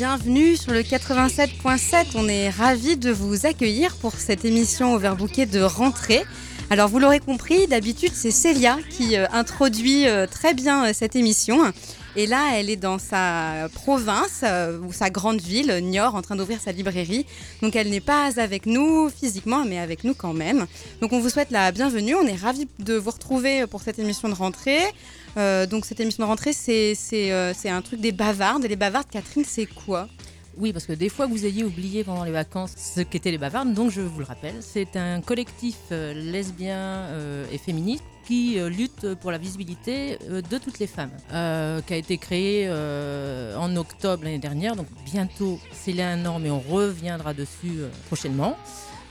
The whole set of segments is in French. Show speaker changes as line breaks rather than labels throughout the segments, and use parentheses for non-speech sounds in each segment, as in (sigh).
bienvenue sur le 87.7. On est ravis de vous accueillir pour cette émission Overbooké de rentrée. Alors vous l'aurez compris, d'habitude c'est Célia qui euh, introduit euh, très bien euh, cette émission. Et là, elle est dans sa province ou sa grande ville, Niort, en train d'ouvrir sa librairie. Donc elle n'est pas avec nous physiquement, mais avec nous quand même. Donc on vous souhaite la bienvenue. On est ravis de vous retrouver pour cette émission de rentrée. Donc cette émission de rentrée, c'est un truc des bavardes. Et les bavardes, Catherine, c'est quoi?
Oui, parce que des fois vous ayez oublié pendant les vacances ce qu'étaient les bavardes, donc je vous le rappelle. C'est un collectif euh, lesbien euh, et féministe qui euh, lutte pour la visibilité de toutes les femmes, qui a été créé en octobre l'année dernière, donc bientôt c'est là un an, mais on reviendra dessus prochainement.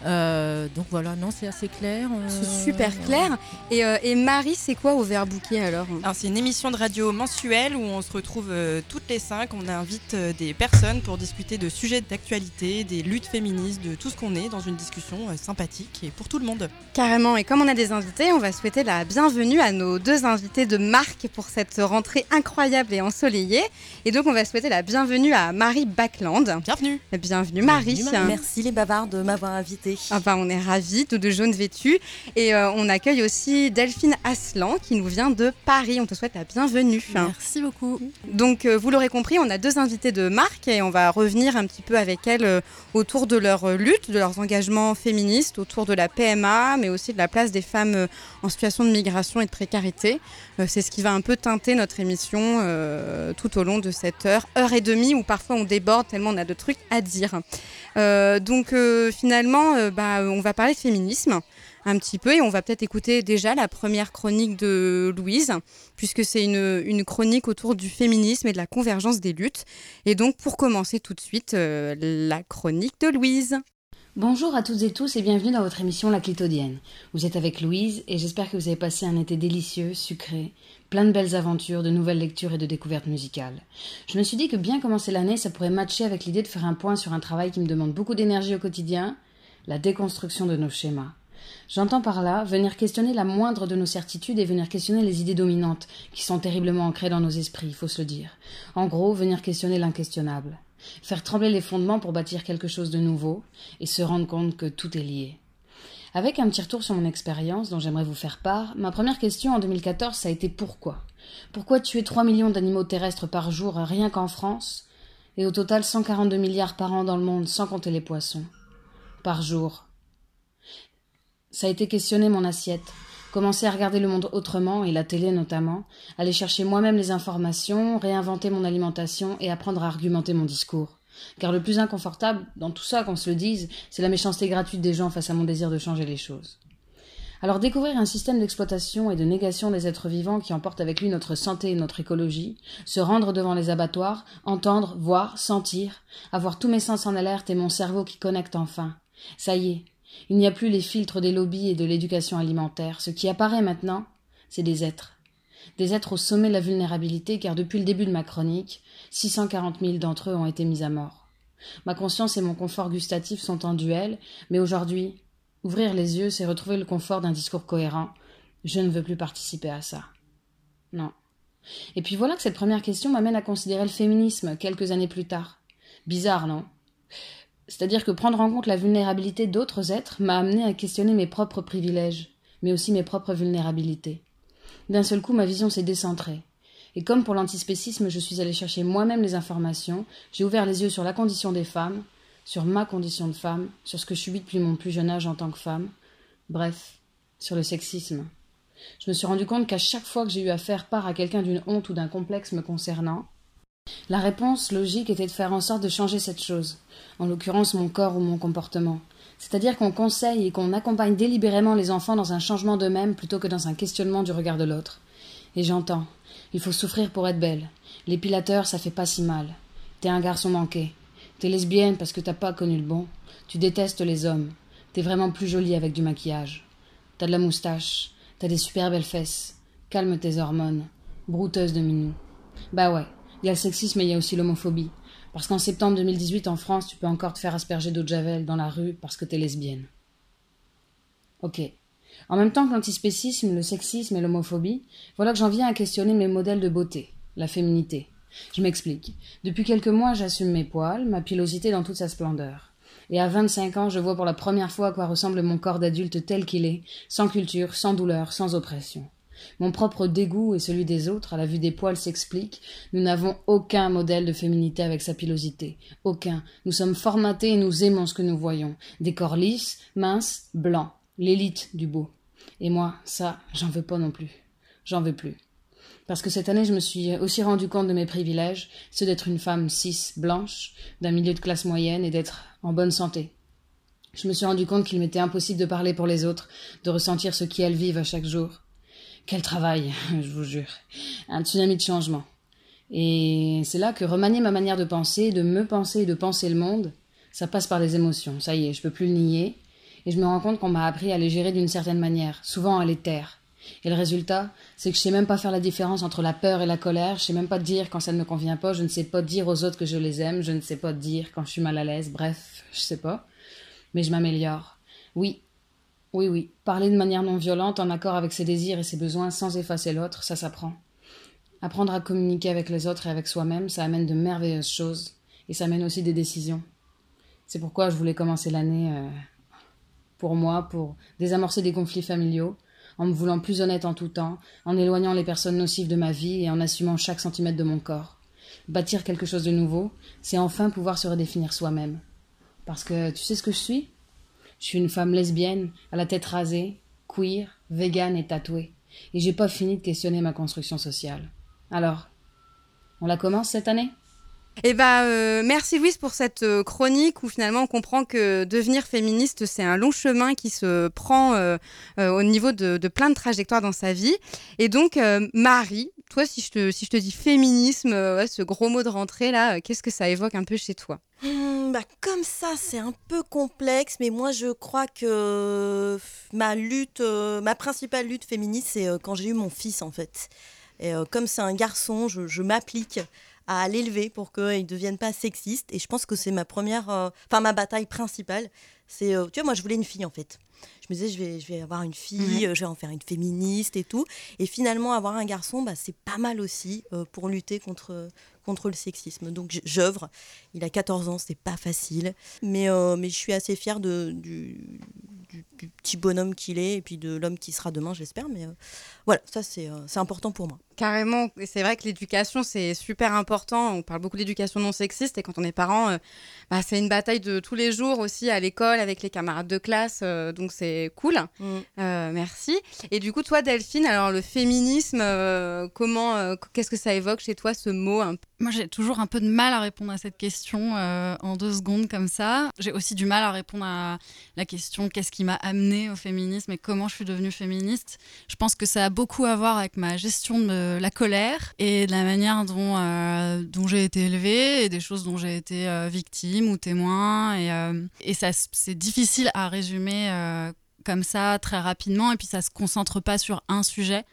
Euh, donc voilà, non, c'est assez clair.
C'est euh, super clair. Et, euh, et Marie, c'est quoi au Bouquet alors?
Alors c'est une émission de radio mensuelle où on se retrouve toutes les cinq. On invite des personnes pour discuter de sujets d'actualité, des luttes féministes, de tout ce qu'on est dans une discussion sympathique et pour tout le monde.
Carrément. Et comme on a des invités, on va souhaiter la bienvenue à nos deux invités de marque pour cette rentrée incroyable et ensoleillée. Et donc on va souhaiter la bienvenue à Marie Backland.
Bienvenue.
Bienvenue Marie.
Merci les bavards de m'avoir
on est ravis, tout de jaune vêtu. Et euh, on accueille aussi Delphine Aslan qui nous vient de Paris. On te souhaite la bienvenue.
Merci beaucoup.
Donc, euh, vous l'aurez compris, on a deux invités de marque et on va revenir un petit peu avec elles euh, autour de leur lutte, de leurs engagements féministes, autour de la PMA, mais aussi de la place des femmes en situation de migration et de précarité. C'est ce qui va un peu teinter notre émission tout au long de cette heure, heure et demie, où parfois on déborde tellement on a de trucs à dire. Donc, finalement, euh, bah, on va parler de féminisme un petit peu et on va peut-être écouter déjà la première chronique de Louise, puisque c'est une, chronique autour du féminisme et de la convergence des luttes. Et donc, pour commencer tout de suite, euh, la chronique de Louise.
Bonjour à toutes et tous et bienvenue dans votre émission La Clitodienne. Vous êtes avec Louise et j'espère que vous avez passé un été délicieux, sucré, plein de belles aventures, de nouvelles lectures et de découvertes musicales. Je me suis dit que bien commencer l'année, ça pourrait matcher avec l'idée de faire un point sur un travail qui me demande beaucoup d'énergie au quotidien, la déconstruction de nos schémas. J'entends par là venir questionner la moindre de nos certitudes et venir questionner les idées dominantes qui sont terriblement ancrées dans nos esprits, il faut se le dire. En gros, venir questionner l'inquestionnable. Faire trembler les fondements pour bâtir quelque chose de nouveau et se rendre compte que tout est lié. Avec un petit retour sur mon expérience dont j'aimerais vous faire part, ma première question en 2014 ça a été pourquoi? Pourquoi tuer 3 millions d'animaux terrestres par jour rien qu'en France et au total 142 milliards par an dans le monde sans compter les poissons? Par jour. Ça a été questionner mon assiette, commencer à regarder le monde autrement, et la télé notamment, aller chercher moi-même les informations, réinventer mon alimentation et apprendre à argumenter mon discours. Car le plus inconfortable dans tout ça, qu'on se le dise, c'est la méchanceté gratuite des gens face à mon désir de changer les choses. Alors découvrir un système d'exploitation et de négation des êtres vivants qui emporte avec lui notre santé et notre écologie, se rendre devant les abattoirs, entendre, voir, sentir, avoir tous mes sens en alerte et mon cerveau qui connecte enfin, ça y est, il n'y a plus les filtres des lobbies et de l'éducation alimentaire. Ce qui apparaît maintenant, c'est des êtres. Des êtres au sommet de la vulnérabilité, car depuis le début de ma chronique, 640 000 d'entre eux ont été mis à mort. Ma conscience et mon confort gustatif sont en duel, mais aujourd'hui, ouvrir les yeux, c'est retrouver le confort d'un discours cohérent. Je ne veux plus participer à ça. Non. Et puis voilà que cette première question m'amène à considérer le féminisme quelques années plus tard. Bizarre, non? C'est-à-dire que prendre en compte la vulnérabilité d'autres êtres m'a amené à questionner mes propres privilèges, mais aussi mes propres vulnérabilités. D'un seul coup, ma vision s'est décentrée. Et comme pour l'antispécisme, je suis allée chercher moi-même les informations, j'ai ouvert les yeux sur la condition des femmes, sur ma condition de femme, sur ce que je subis depuis mon plus jeune âge en tant que femme, bref, sur le sexisme. Je me suis rendu compte qu'à chaque fois que j'ai eu à faire part à quelqu'un d'une honte ou d'un complexe me concernant, la réponse logique était de faire en sorte de changer cette chose, en l'occurrence mon corps ou mon comportement. C'est-à-dire qu'on conseille et qu'on accompagne délibérément les enfants dans un changement d'eux-mêmes plutôt que dans un questionnement du regard de l'autre. Et j'entends. Il faut souffrir pour être belle. L'épilateur, ça fait pas si mal. T'es un garçon manqué. T'es lesbienne parce que t'as pas connu le bon. Tu détestes les hommes. T'es vraiment plus jolie avec du maquillage. T'as de la moustache. T'as des super belles fesses. Calme tes hormones. Brouteuse de minou. Bah ouais, il y a le sexisme et il y a aussi l'homophobie. Parce qu'en septembre 2018, en France, tu peux encore te faire asperger d'eau de javel dans la rue parce que t'es lesbienne. Ok. En même temps que l'antispécisme, le sexisme et l'homophobie, voilà que j'en viens à questionner mes modèles de beauté, la féminité. Je m'explique. Depuis quelques mois, j'assume mes poils, ma pilosité dans toute sa splendeur. Et à 25 ans, je vois pour la première fois à quoi ressemble mon corps d'adulte tel qu'il est, sans culture, sans douleur, sans oppression. Mon propre dégoût et celui des autres à la vue des poils s'expliquent. Nous n'avons aucun modèle de féminité avec sa pilosité. Aucun. Nous sommes formatés et nous aimons ce que nous voyons. Des corps lisses, minces, blancs. L'élite du beau. Et moi, ça, j'en veux pas non plus. J'en veux plus. Parce que cette année, je me suis aussi rendu compte de mes privilèges, ceux d'être une femme cis, blanche, d'un milieu de classe moyenne et d'être en bonne santé. Je me suis rendu compte qu'il m'était impossible de parler pour les autres, de ressentir ce qu'elles vivent à chaque jour. Quel travail, (laughs) je vous jure. Un tsunami de changement. Et c'est là que remanier ma manière de penser, de me penser et de penser le monde, ça passe par les émotions. Ça y est, je peux plus le nier. Et je me rends compte qu'on m'a appris à les gérer d'une certaine manière, souvent à les taire. Et le résultat, c'est que je sais même pas faire la différence entre la peur et la colère, je sais même pas dire quand ça ne me convient pas, je ne sais pas dire aux autres que je les aime, je ne sais pas dire quand je suis mal à l'aise, bref, je sais pas. Mais je m'améliore. Oui, oui, oui. Parler de manière non violente, en accord avec ses désirs et ses besoins, sans effacer l'autre, ça s'apprend. Apprendre à communiquer avec les autres et avec soi-même, ça amène de merveilleuses choses. Et ça amène aussi des décisions. C'est pourquoi je voulais commencer l'année euh, pour moi, pour désamorcer des conflits familiaux, en me voulant plus honnête en tout temps, en éloignant les personnes nocives de ma vie et en assumant chaque centimètre de mon corps. Bâtir quelque chose de nouveau, c'est enfin pouvoir se redéfinir soi-même. Parce que tu sais ce que je suis? Je suis une femme lesbienne, à la tête rasée, queer, végane et tatouée. Et j'ai pas fini de questionner ma construction sociale. Alors, on la commence cette année?
Eh ben, euh, merci Louise pour cette euh, chronique où finalement on comprend que devenir féministe, c'est un long chemin qui se prend euh, au niveau de, plein de trajectoires dans sa vie. Et donc, Marie, toi, si je te, si je te dis féminisme, ce gros mot de rentrée là, qu'est-ce que ça évoque un peu chez toi?
Hmm, bah, Comme ça, c'est un peu complexe, mais moi je crois que ma lutte, ma principale lutte féministe, c'est quand j'ai eu mon fils en fait. Et comme c'est un garçon, je, m'applique à l'élever pour qu'il ne devienne pas sexiste. Et je pense que c'est ma première, euh, enfin ma bataille principale. C'est, euh, tu vois, moi je voulais une fille en fait. Je me disais, je vais, je vais avoir une fille, euh, je vais en faire une féministe et tout. Et finalement, avoir un garçon, bah, c'est pas mal aussi pour lutter contre, contre le sexisme. Donc j'œuvre. Il a 14 ans, c'est pas facile. Mais, mais je suis assez fière de, du, du, petit bonhomme qu'il est et puis de l'homme qui sera demain, j'espère. Mais voilà, ça c'est important pour moi.
Carrément, c'est vrai que l'éducation c'est super important. On parle beaucoup d'éducation non sexiste et quand on est parent, euh, bah, c'est une bataille de tous les jours aussi à l'école avec les camarades de classe, euh, donc c'est cool. Mm. Euh, merci. Et du coup, toi, Delphine, alors le féminisme, comment, qu'est-ce que ça évoque chez toi ce mot
Moi, j'ai toujours un peu de mal à répondre à cette question en deux secondes comme ça. J'ai aussi du mal à répondre à la question qu'est-ce qui m'a amené au féminisme et comment je suis devenue féministe. Je pense que ça a beaucoup à voir avec ma gestion de la colère et de la manière dont, euh, dont j'ai été élevée et des choses dont j'ai été euh, victime ou témoin. Et, euh, et ça, c'est difficile à résumer comme ça très rapidement et puis ça se concentre pas sur un sujet.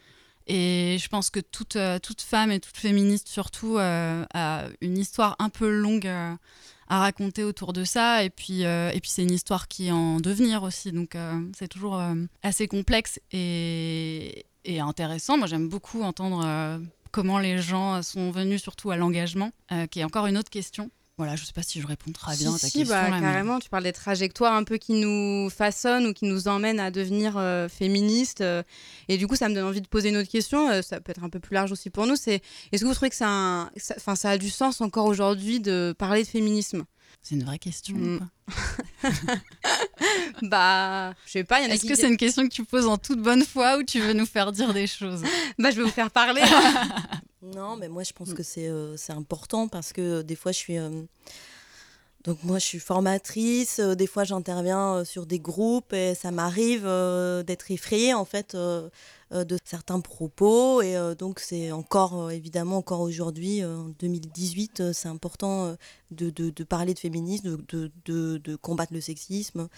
Et je pense que toute, toute femme et toute féministe surtout a une histoire un peu longue à raconter autour de ça. Et puis, et puis c'est une histoire qui est en devenir aussi. Donc c'est toujours assez complexe. Et, et intéressant. Moi, j'aime beaucoup entendre euh, comment les gens sont venus surtout à l'engagement, euh, qui est encore une autre question. Voilà, je ne sais pas si je réponds très bien à ta
question. Bah, carrément, tu parles des trajectoires un peu qui nous façonnent ou qui nous emmènent à devenir euh, féministes. et du coup, ça me donne envie de poser une autre question. ça peut être un peu plus large aussi pour nous. C'est est-ce que vous trouvez que ça a, ça a du sens encore aujourd'hui de parler de féminisme?
C'est une vraie question. Mm. (laughs)
bah, je sais pas.
Est-ce que c'est une question que tu poses en toute bonne foi ou tu veux nous faire dire des choses?
Bah, je vais vous faire parler. (laughs)
non, mais moi, je pense que c'est euh, important parce que euh, des fois, je suis. Euh, donc moi, je suis formatrice. des fois, j'interviens sur des groupes et ça m'arrive d'être effrayée en fait de certains propos. Et donc, c'est encore, évidemment, encore aujourd'hui, en 2018, c'est important de, de, parler de féminisme, de, de, combattre le sexisme,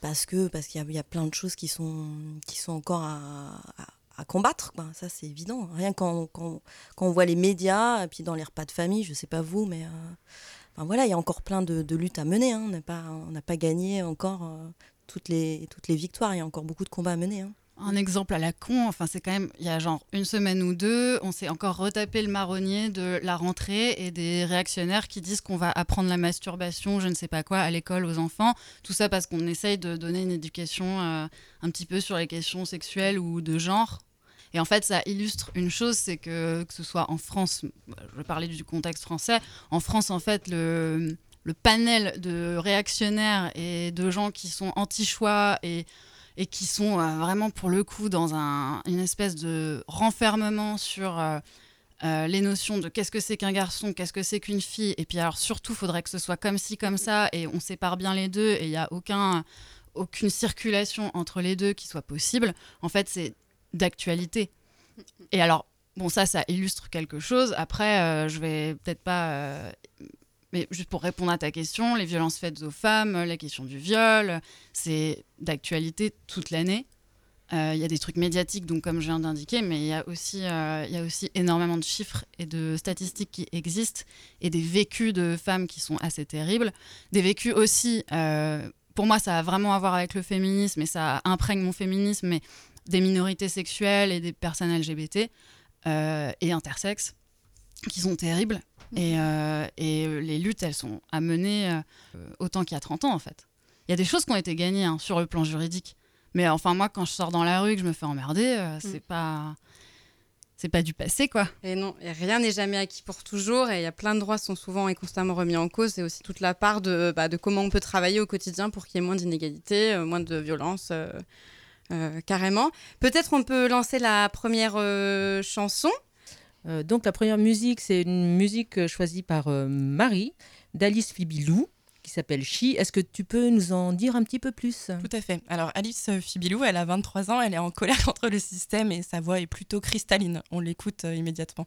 parce que parce qu'il y, y, a plein de choses qui sont, qui sont encore à, à, combattre. Quoi. Ça, c'est évident. Rien quand, voit les médias, et puis dans les repas de famille, je sais pas vous, mais. Enfin, voilà, il y a encore plein de, luttes à mener. Hein. On n'a pas, pas gagné encore toutes, les, toutes les victoires. Il y a encore beaucoup de combats à mener. Hein.
un exemple à la con, enfin c'est quand même, il y a genre une semaine ou deux, on s'est encore retapé le marronnier de la rentrée et des réactionnaires qui disent qu'on va apprendre la masturbation, je ne sais pas quoi, à l'école aux enfants. Tout ça parce qu'on essaye de donner une éducation euh, un petit peu sur les questions sexuelles ou de genre. Et en fait, ça illustre une chose, c'est que que ce soit en France, je parler du contexte français, en France, en fait, le, le panel de réactionnaires et de gens qui sont anti-choix et et qui sont euh, vraiment pour le coup dans un, une espèce de renfermement sur euh, euh, les notions de qu'est-ce que c'est qu'un garçon, qu'est-ce que c'est qu'une fille, et puis alors surtout, il faudrait que ce soit comme ci, comme ça, et on sépare bien les deux, et il n'y a aucun, aucune circulation entre les deux qui soit possible, en fait, c'est d'actualité. Et alors, bon, ça, ça illustre quelque chose. Après, je vais peut-être pas mais juste pour répondre à ta question, les violences faites aux femmes, la question du viol, c'est d'actualité toute l'année. Euh, il y a des trucs médiatiques, donc comme je viens d'indiquer, mais il y, a aussi, euh, aussi énormément de chiffres et de statistiques qui existent et des vécus de femmes qui sont assez terribles. Des vécus aussi, euh, pour moi, ça a vraiment à voir avec le féminisme et ça imprègne mon féminisme, mais des minorités sexuelles et des personnes LGBT et intersexes qui sont terribles et, euh, et, euh, les luttes, elles sont à mener euh, autant qu'il y a 30 ans, en fait. Il y a des choses qui ont été gagnées hein, sur le plan juridique. Mais enfin, moi, quand je sors dans la rue et que je me fais emmerder, mm. c'est pas c'est pas du passé, quoi.
Et non, et rien n'est jamais acquis pour toujours, et il y a plein de droits qui sont souvent et constamment remis en cause. C'est aussi toute la part de, bah, de comment on peut travailler au quotidien pour qu'il y ait moins d'inégalités, moins de violence, carrément. Peut-être on peut lancer la première chanson.
Euh, donc la première musique, c'est une musique euh, choisie par euh, Marie d'Alice Fibilou qui s'appelle Chi. Est-ce que tu peux nous en dire un petit peu plus?
Tout à fait. Alors Alice Fibilou, elle a 23 ans, elle est en colère (laughs) contre le système et sa voix est plutôt cristalline. On l'écoute immédiatement.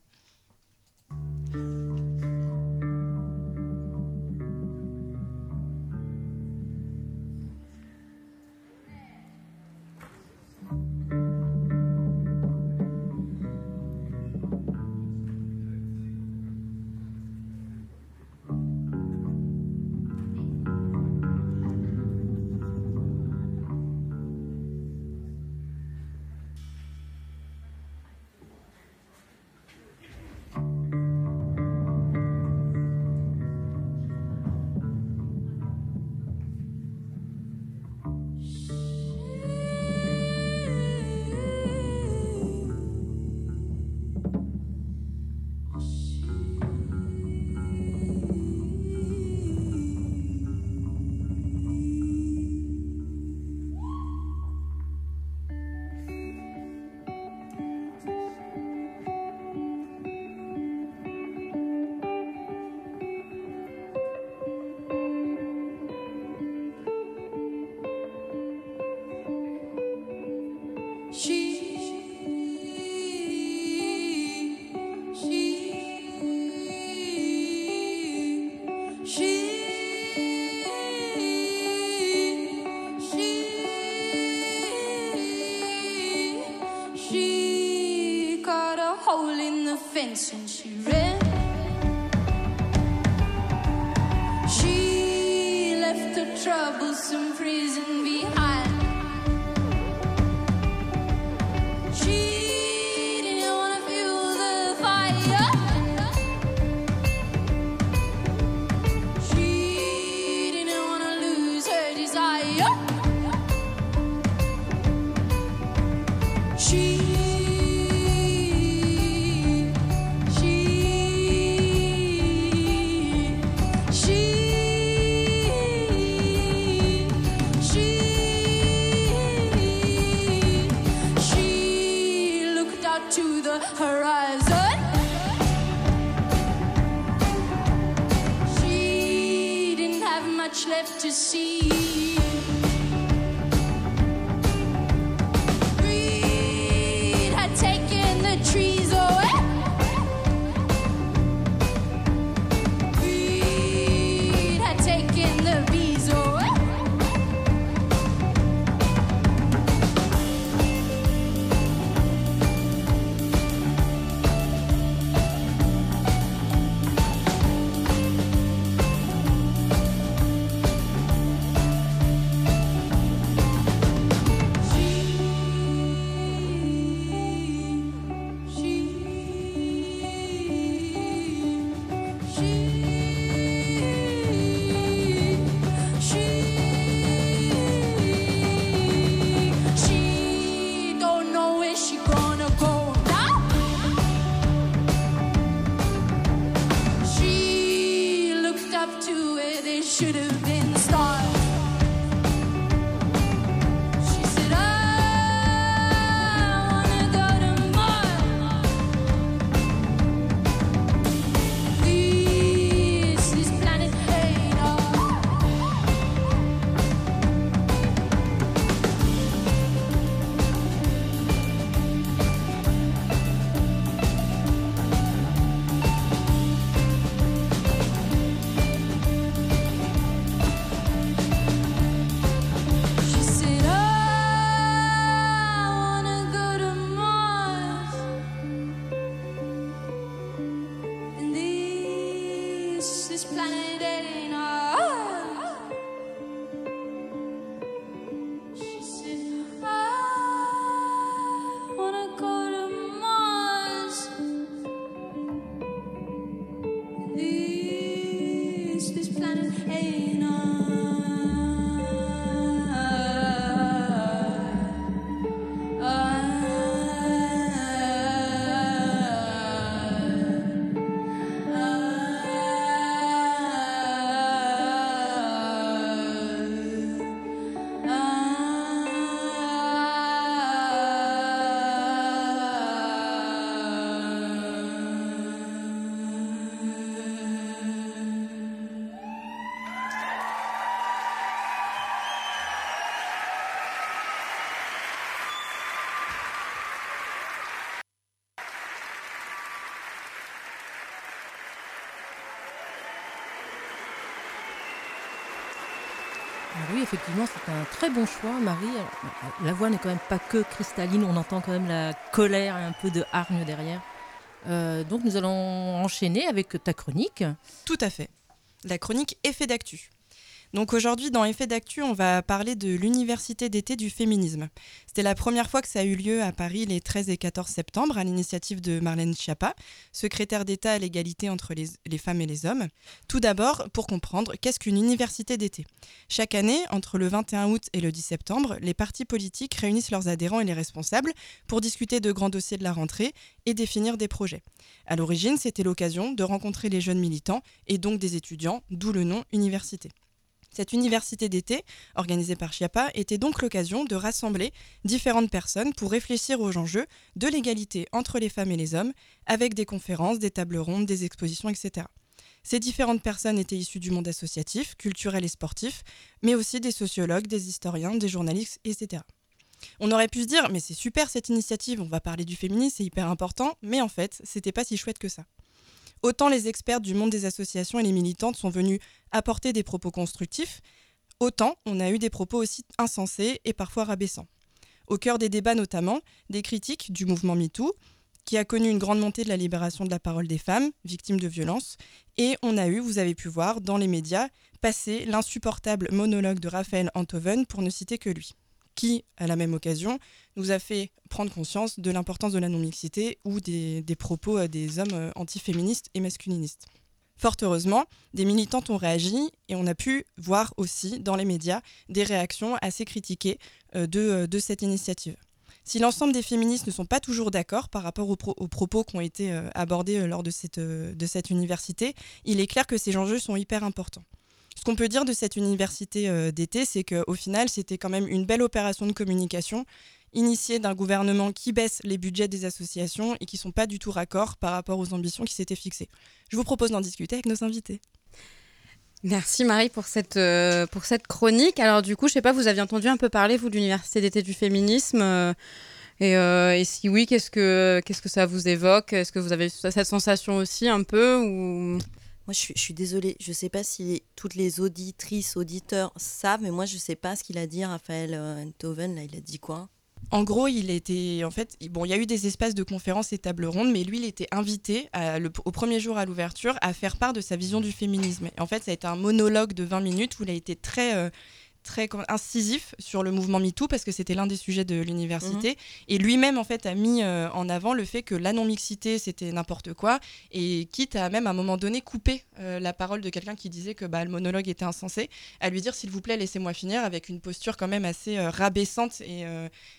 Effectivement, c'est un très bon choix, Marie. La voix n'est quand même pas que cristalline, on entend quand même la colère et un peu de hargne derrière. Euh, donc nous allons enchaîner avec ta chronique.
Tout à fait. La chronique Effet d'actu. Donc aujourd'hui, dans Effet d'actu, on va parler de l'université d'été du féminisme. C'était la première fois que ça a eu lieu à Paris les 13 et 14 septembre à l'initiative de Marlène Schiappa, secrétaire d'État à l'égalité entre les, les femmes et les hommes. Tout d'abord, pour comprendre, qu'est-ce qu'une université d'été? Chaque année, entre le 21 août et le 10 septembre, les partis politiques réunissent leurs adhérents et les responsables pour discuter de grands dossiers de la rentrée et définir des projets. À l'origine, c'était l'occasion de rencontrer les jeunes militants et donc des étudiants, d'où le nom université. Cette université d'été, organisée par Chiappa, était donc l'occasion de rassembler différentes personnes pour réfléchir aux enjeux de l'égalité entre les femmes et les hommes, avec des conférences, des tables rondes, des expositions, etc. Ces différentes personnes étaient issues du monde associatif, culturel et sportif, mais aussi des sociologues, des historiens, des journalistes, etc. On aurait pu se dire, mais c'est super cette initiative, on va parler du féminisme, c'est hyper important, mais en fait, c'était pas si chouette que ça. Autant les experts du monde des associations et les militantes sont venus apporter des propos constructifs, autant on a eu des propos aussi insensés et parfois rabaissants. Au cœur des débats notamment, des critiques du mouvement MeToo, qui a connu une grande montée de la libération de la parole des femmes victimes de violences, et on a eu, vous avez pu voir, dans les médias, passer l'insupportable monologue de Raphaël Antoven, pour ne citer que lui, qui, à la même occasion, nous a fait prendre conscience de l'importance de la non-mixité ou des, propos euh, des hommes euh, antiféministes et masculinistes. Fort heureusement, des militantes ont réagi et on a pu voir aussi dans les médias des réactions assez critiquées euh, de, cette initiative. Si l'ensemble des féministes ne sont pas toujours d'accord par rapport aux, pro- aux propos qui ont été abordés lors de cette université, il est clair que ces enjeux sont hyper importants. Ce qu'on peut dire de cette université euh, d'été, c'est qu'au final, c'était quand même une belle opération de communication initiée d'un gouvernement qui baisse les budgets des associations et qui ne sont pas du tout raccords par rapport aux ambitions qui s'étaient fixées. Je vous propose d'en discuter avec nos invités.
Merci Marie pour cette, euh, pour cette chronique. Alors du coup, je sais pas, vous aviez entendu un peu parler, vous, de l'Université d'été du féminisme euh, et, et si oui, qu'est-ce que, que ça vous évoque? Est-ce que vous avez cette sensation aussi un peu ou...
Moi, je suis, désolée, je ne sais pas si toutes les auditrices, auditeurs savent, mais moi, je ne sais pas ce qu'il a dit, Raphaël euh, Enthoven. Là, il a dit quoi?
En gros, il était en fait bon, il y a eu des espaces de conférences et tables rondes, mais lui, il était invité au premier jour à l'ouverture à faire part de sa vision du féminisme. En fait, ça a été un monologue de 20 minutes où il a été très euh, très incisif sur le mouvement MeToo parce que c'était l'un des sujets de l'université. Et lui-même, en fait, a mis euh, en avant le fait que la non-mixité, c'était n'importe quoi. Et quitte à même, à un moment donné, couper euh, la parole de quelqu'un qui disait que bah, le monologue était insensé, à lui dire, s'il vous plaît, laissez-moi finir, avec une posture quand même assez euh, rabaissante et,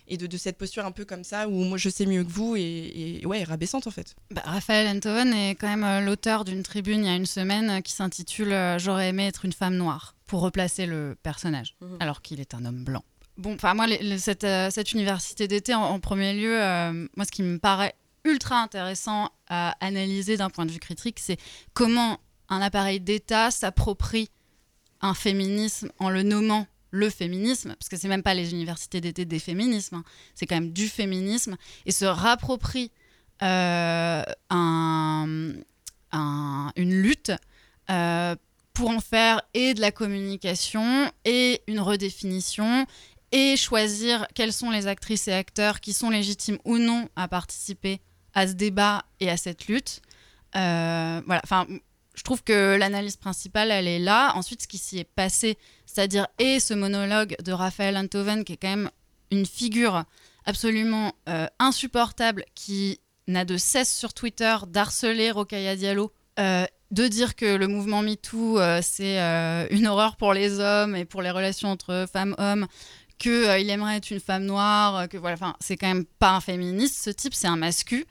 et de, de cette posture un peu comme ça, où moi, je sais mieux que vous, et, et ouais, rabaissante, en fait.
Bah, Raphaël Enthoven est quand même l'auteur d'une tribune il y a une semaine qui s'intitule J'aurais aimé être une femme noire pour replacer le personnage,
Mhm.
alors qu'il est un homme blanc. Bon, enfin moi, les- les- cette, euh, cette université d'été, en, en premier lieu, euh, moi, ce qui me paraît ultra intéressant à analyser d'un point de vue critique, c'est comment un appareil d'État s'approprie un féminisme en le nommant le féminisme, parce que c'est même pas les universités d'été des féminismes, hein, c'est quand même du féminisme, et se rapproprie euh, un- un- une lutte euh, pour en faire et de la communication et une redéfinition et choisir quelles sont les actrices et acteurs qui sont légitimes ou non à participer à ce débat et à cette lutte. Euh, voilà, enfin, je trouve que l'analyse principale, elle est là. Ensuite, ce qui s'y est passé, c'est-à-dire et ce monologue de Raphaël Enthoven, qui est quand même une figure absolument euh, insupportable, qui n'a de cesse sur Twitter d'harceler Rokhaya Diallo, euh, de dire que le mouvement MeToo, euh, c'est euh, une horreur pour les hommes et pour les relations entre femmes-hommes, qu'il aimerait être une femme noire, euh, que voilà, enfin, c'est quand même pas un féministe, ce type, c'est un mascu.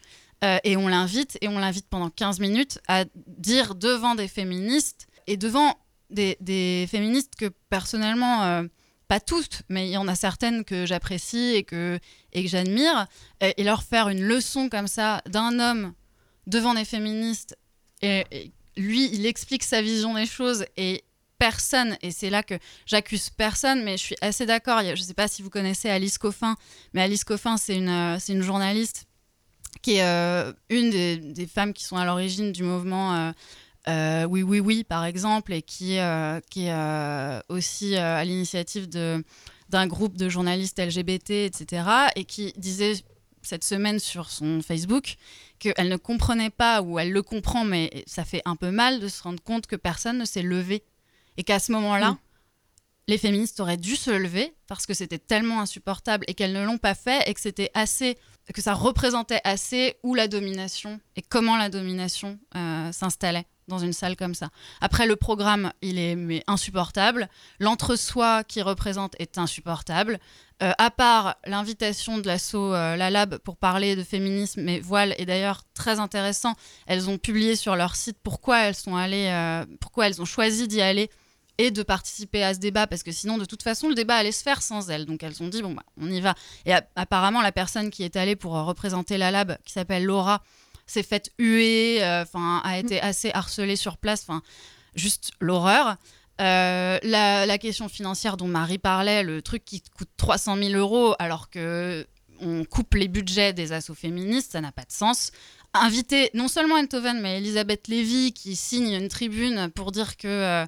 Euh, et on l'invite, et on l'invite pendant 15 minutes à dire devant des féministes et devant des, des féministes que personnellement, euh, pas toutes, mais il y en a certaines que j'apprécie et que, et que j'admire, et, leur faire une leçon comme ça d'un homme devant des féministes. Lui, il explique sa vision des choses et personne, et c'est là que j'accuse personne, mais je suis assez d'accord. Je ne sais pas si vous connaissez Alice Coffin, mais Alice Coffin, c'est une, euh, une journaliste qui est euh, une des, femmes qui sont à l'origine du mouvement euh, Oui, oui, oui, par exemple, et qui, qui est aussi à l'initiative d'un groupe de journalistes LGBT, etc., et qui disait cette semaine sur son Facebook qu'elle ne comprenait pas, ou elle le comprend, mais ça fait un peu mal de se rendre compte que personne ne s'est levé. Et qu'à ce moment-là,
Mm.
les féministes auraient dû se lever parce que c'était tellement insupportable et qu'elles ne l'ont pas fait et que c'était assez, que ça représentait assez où la domination et comment la domination euh, s'installait dans une salle comme ça. Après, le programme, il est insupportable. L'entre-soi qui représente est insupportable. Euh, à part l'invitation de l'assaut euh, La Lab pour parler de féminisme et voile, et d'ailleurs très intéressant, elles ont publié sur leur site pourquoi elles sont allées, euh, pourquoi elles ont choisi d'y aller et de participer à ce débat parce que sinon de toute façon le débat allait se faire sans elles donc elles ont dit bon bah on y va et apparemment la personne qui est allée pour représenter la lab qui s'appelle Laura s'est faite huer euh, enfin a été assez harcelée sur place enfin juste l'horreur. Euh, la, la question financière dont Marie parlait le truc qui coûte 300 000 euros alors que on coupe les budgets des assos féministes ça n'a pas de sens. Inviter non seulement Enthoven mais Elisabeth Lévy qui signe une tribune pour dire que euh,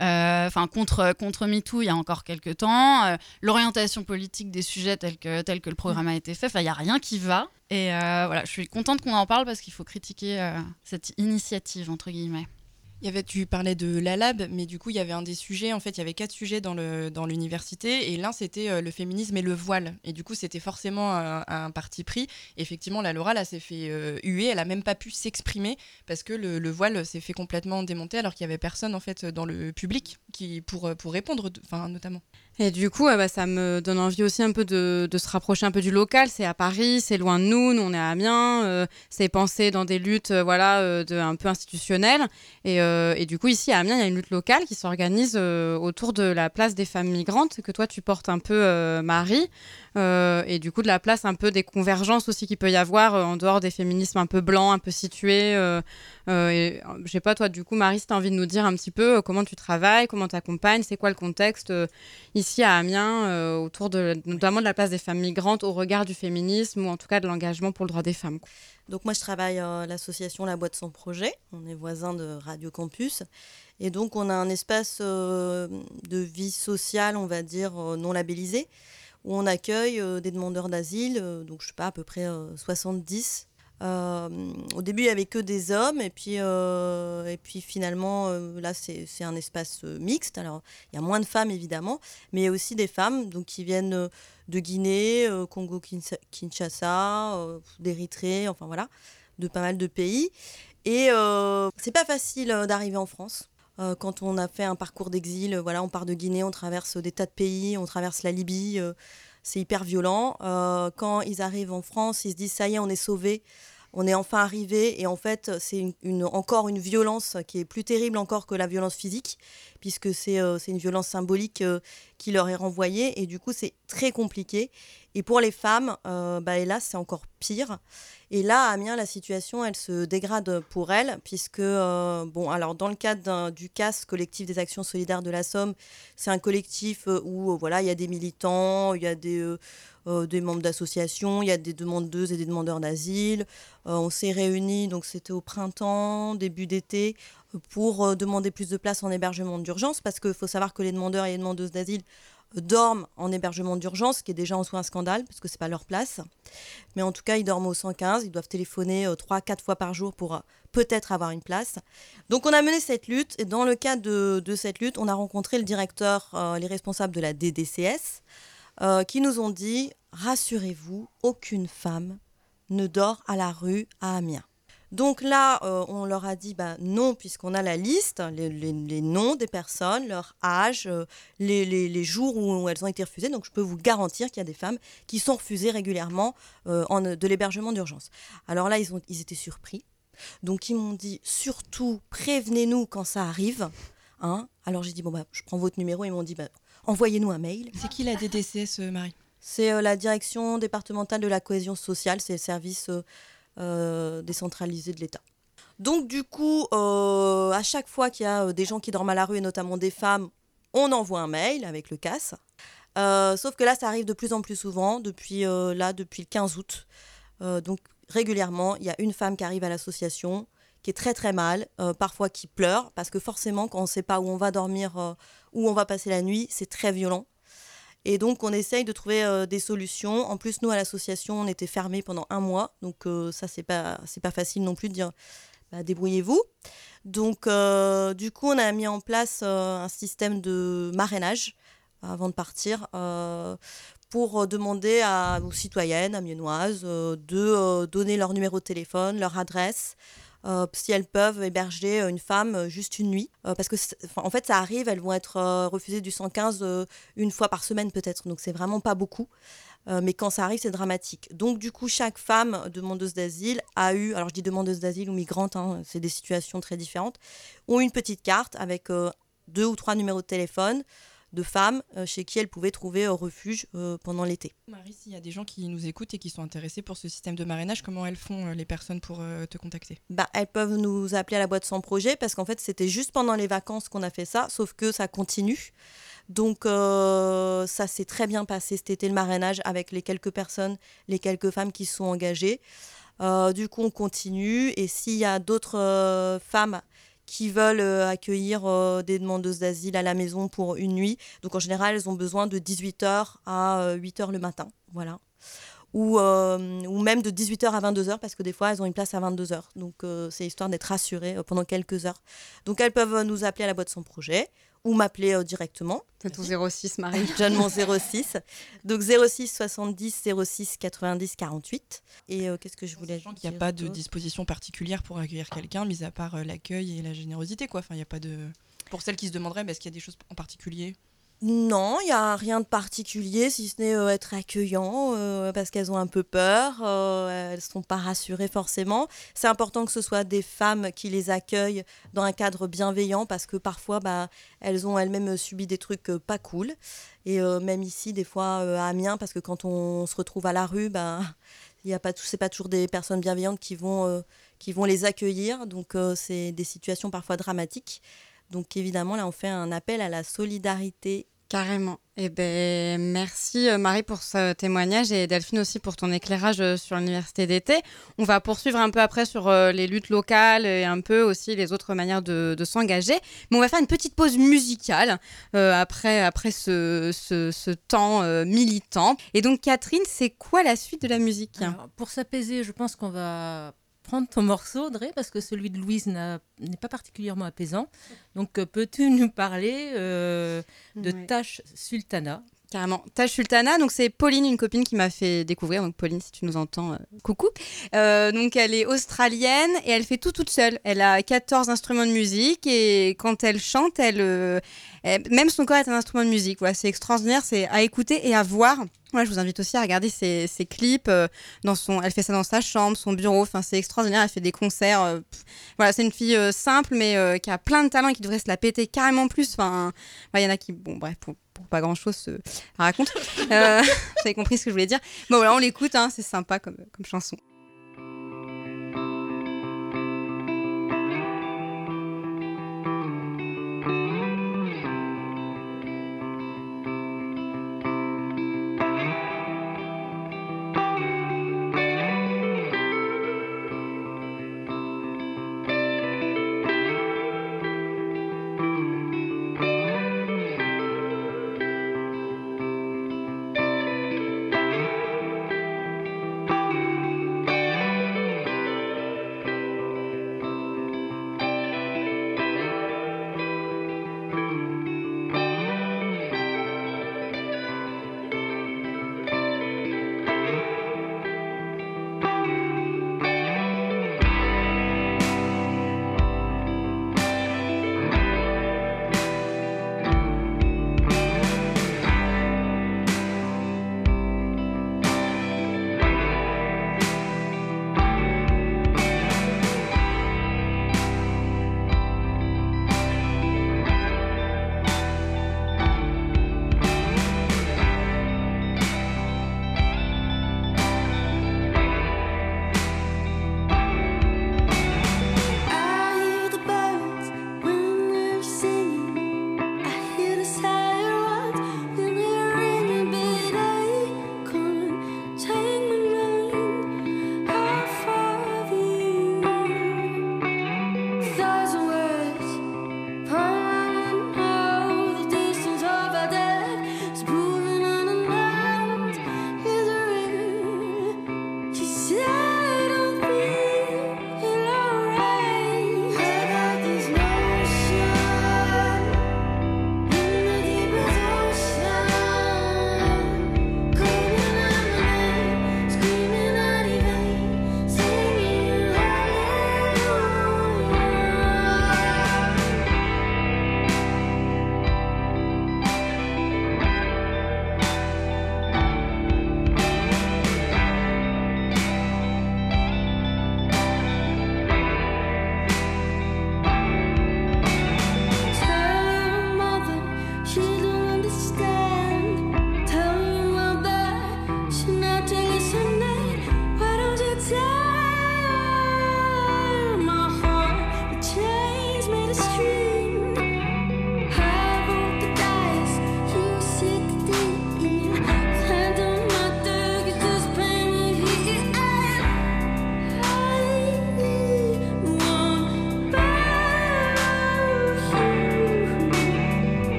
enfin contre contre MeToo il y a encore quelques temps, euh, l'orientation politique des sujets tels que tel que le programme a été fait, enfin il y a rien qui va. Et euh, voilà, je suis contente qu'on en parle parce qu'il faut critiquer euh, cette initiative entre guillemets.
Il y avait, tu parlais de la lab, mais du coup, il y avait un des sujets. En fait, il y avait quatre sujets dans dans l'université, et l'un c'était euh, le féminisme et le voile. Et du coup, c'était forcément un, parti pris. Effectivement, la Laura là s'est fait euh, huer. Elle a même pas pu s'exprimer parce que le, le voile s'est fait complètement démonter, alors qu'il y avait personne en fait dans le public qui pour euh, pour répondre, enfin notamment.
Et du coup, bah, ça me donne envie aussi un peu de, se rapprocher un peu du local. C'est à Paris, c'est loin de nous, nous on est à Amiens, euh, c'est pensé dans des luttes euh, voilà, euh, un peu institutionnelles. Et, et du coup, ici à Amiens, il y a une lutte locale qui s'organise autour de la place des femmes migrantes, que toi tu portes un peu, Marie. Euh, et du coup, de la place un peu des convergences aussi qu'il peut y avoir euh, en dehors des féminismes un peu blancs, un peu situés. euh, et, je sais pas, toi, du coup, Marie, si tu as envie de nous dire un petit peu comment tu travailles, comment tu accompagnes, c'est quoi le contexte ici à Amiens, autour notamment de la place des femmes migrantes au regard du féminisme ou en tout cas de l'engagement pour le droit des femmes.
Donc moi je travaille à l'association La Boîte sans projet, on est voisins de Radio Campus et donc on a un espace de vie sociale, on va dire non labellisé où on accueille euh, des demandeurs d'asile, euh, donc je sais pas à peu près euh, 70 Euh, au début, il n'y avait que des hommes, et puis, et puis finalement, là, c'est un espace mixte. Alors, il y a moins de femmes, évidemment, mais il y a aussi des femmes donc, qui viennent de Guinée, Congo-Kinshasa, d'Érythrée, enfin voilà, de pas mal de pays. Et euh, c'est pas facile d'arriver en France. Euh, quand on a fait un parcours d'exil, euh, voilà, on part de Guinée, on traverse des tas de pays, on traverse la Libye, euh, c'est hyper violent. Euh, quand ils arrivent en France, ils se disent ça y est, on est sauvés, on est enfin arrivé. Et en fait, c'est encore une violence qui est plus terrible encore que la violence physique, puisque c'est euh, une violence symbolique euh, qui leur est renvoyée. Et du coup, c'est très compliqué. Et pour les femmes, euh, bah, hélas, c'est encore pire. Et là, à Amiens, la situation, elle se dégrade pour elles, puisque, euh, bon, alors dans le cadre du CAS, collectif des actions solidaires de la Somme, c'est un collectif euh, où, voilà, il y a des militants, il y a des, membres d'associations, il y a des demandeuses et des demandeurs d'asile. On s'est réunis, donc c'était au printemps, début d'été, pour demander plus de places en hébergement d'urgence, parce qu'il faut savoir que les demandeurs et les demandeuses d'asile dorment en hébergement d'urgence, ce qui est déjà en soi un scandale, parce que c'est pas leur place. Mais en tout cas, ils dorment au 115, ils doivent téléphoner 3-4 fois par jour pour euh, peut-être avoir une place. Donc on a mené cette lutte, et dans le cadre de, cette lutte, on a rencontré le directeur, euh, les responsables de la DDCS, euh, qui nous ont dit, rassurez-vous, aucune femme ne dort à la rue à Amiens. Donc là, euh, on leur a dit bah, non, puisqu'on a la liste, les, les- les noms des personnes, leur âge, euh, les, jours où elles ont été refusées. Donc je peux vous garantir qu'il y a des femmes qui sont refusées régulièrement euh, en, de l'hébergement d'urgence. Alors là, ils, ont, ils étaient surpris. Donc ils m'ont dit surtout prévenez-nous quand ça arrive. hein. Alors j'ai dit bon bah je prends votre numéro. Ils m'ont dit bah, envoyez-nous un mail.
C'est qui la DDCS, Marie
C'est la direction départementale de la cohésion sociale, c'est le service euh, euh, décentralisé de l'État. Donc du coup, euh, à chaque fois qu'il y a euh, des gens qui dorment à la rue, et notamment des femmes, on envoie un mail avec le CAS. Euh, sauf que là, ça arrive de plus en plus souvent, depuis, là, depuis le 15 août. Donc régulièrement, il y a une femme qui arrive à l'association, qui est très très mal, parfois qui pleure, parce que forcément, quand on ne sait pas où on va dormir, où on va passer la nuit, c'est très violent. Et donc, on essaye de trouver euh, des solutions. En plus, nous, à l'association, on était fermés pendant un mois. Donc, euh, ça, c'est pas, pas facile non plus de dire bah, débrouillez-vous. Donc, euh, du coup, on a mis en place un système de marrainage avant de partir pour demander à, aux citoyennes amiénoises euh, de donner leur numéro de téléphone, leur adresse, euh, si elles peuvent héberger euh, une femme euh, juste une nuit. Parce que, en fait, ça arrive, elles vont être refusées du 115 euh, une fois par semaine peut-être. Donc, c'est vraiment pas beaucoup. Mais quand ça arrive, c'est dramatique. Donc, du coup, chaque femme demandeuse d'asile a eu, alors je dis demandeuse d'asile ou migrante, hein, c'est des situations très différentes, ont une petite carte avec deux ou trois numéros de téléphone de femmes euh, chez qui elles pouvaient trouver euh, refuge euh, pendant l'été.
Marie, s'il y a des gens qui nous écoutent et qui sont intéressés pour ce système de marrainage, comment elles font les personnes pour te contacter?
Bah, elles peuvent nous appeler à la boîte sans projet parce qu'en fait c'était juste pendant les vacances qu'on a fait ça, sauf que ça continue. Donc euh, ça s'est très bien passé cet été le marrainage avec les quelques personnes, les quelques femmes qui se sont engagées. Euh, du coup on continue et s'il y a d'autres euh, femmes qui veulent euh, accueillir euh, des demandeuses d'asile à la maison pour une nuit, donc en général elles ont besoin de 18h à 8h le matin, voilà ou, euh, ou même de 18h à 22h parce que des fois elles ont une place à 22h. Donc euh, c'est histoire d'être rassurées euh, pendant quelques heures. Donc elles peuvent euh, nous appeler à la boîte sans projet ou m'appeler euh, directement.
C'est ton 06, Marie.
Je (laughs) donne mon 06. Donc 06 70 06 90 48. Et euh, qu'est-ce que je voulais
Sachant qu'il n'y a
dire
pas de disposition particulière pour accueillir quelqu'un, mis à part euh, l'accueil et la générosité, quoi. Enfin, il n'y a pas de. Pour celles qui se demanderaient, bah, est-ce qu'il y a des choses en particulier?
Non, il n'y a rien de particulier, si ce n'est euh, être accueillant, euh, parce qu'elles ont un peu peur, euh, elles ne sont pas rassurées forcément. C'est important que ce soit des femmes qui les accueillent dans un cadre bienveillant, parce que parfois, bah, elles ont elles-mêmes subi des trucs pas cool. Et même ici, des fois, à Amiens, parce que quand on se retrouve à la rue, bah, il y a pas c'est pas toujours des personnes bienveillantes qui vont, qui vont les accueillir. Donc, c'est des situations parfois dramatiques. Donc, évidemment, là, on fait un appel à la solidarité
Carrément. Eh ben, merci euh, Marie pour ce témoignage et Delphine aussi pour ton éclairage euh, sur l'université d'été. On va poursuivre un peu après sur euh, les luttes locales et un peu aussi les autres manières de, de s'engager. Mais on va faire une petite pause musicale euh, après, après ce, ce- ce temps euh, militant. Et donc Catherine, c'est quoi la suite de la musique?
Alors, pour s'apaiser, je pense qu'on va prendre ton morceau, Audrey, parce que celui de Louise n'est pas particulièrement apaisant. Donc, euh, peux-tu nous parler euh, de
Ouais.
Tash Sultana?
Carrément. Tash Sultana, donc c'est Pauline, une copine qui m'a fait découvrir. Donc Pauline, si tu nous entends, euh, coucou. Euh, donc elle est australienne et elle fait tout toute seule. Elle a 14 instruments de musique et quand elle chante, euh, elle- même son corps est un instrument de musique. Voilà, c'est extraordinaire, c'est à écouter et à voir. Voilà, je vous invite aussi à regarder ses, clips. dans son, elle fait ça dans sa chambre, son bureau. Enfin, c'est extraordinaire. Elle fait des concerts. voilà, c'est une fille simple mais qui a plein de talent et qui devrait se la péter carrément plus. Enfin, il y en a qui, bon, bref, pour, pas grand chose se raconte. Euh, (laughs) vous avez compris ce que je voulais dire. Bon, voilà, on l'écoute, hein, c'est sympa comme, comme chanson.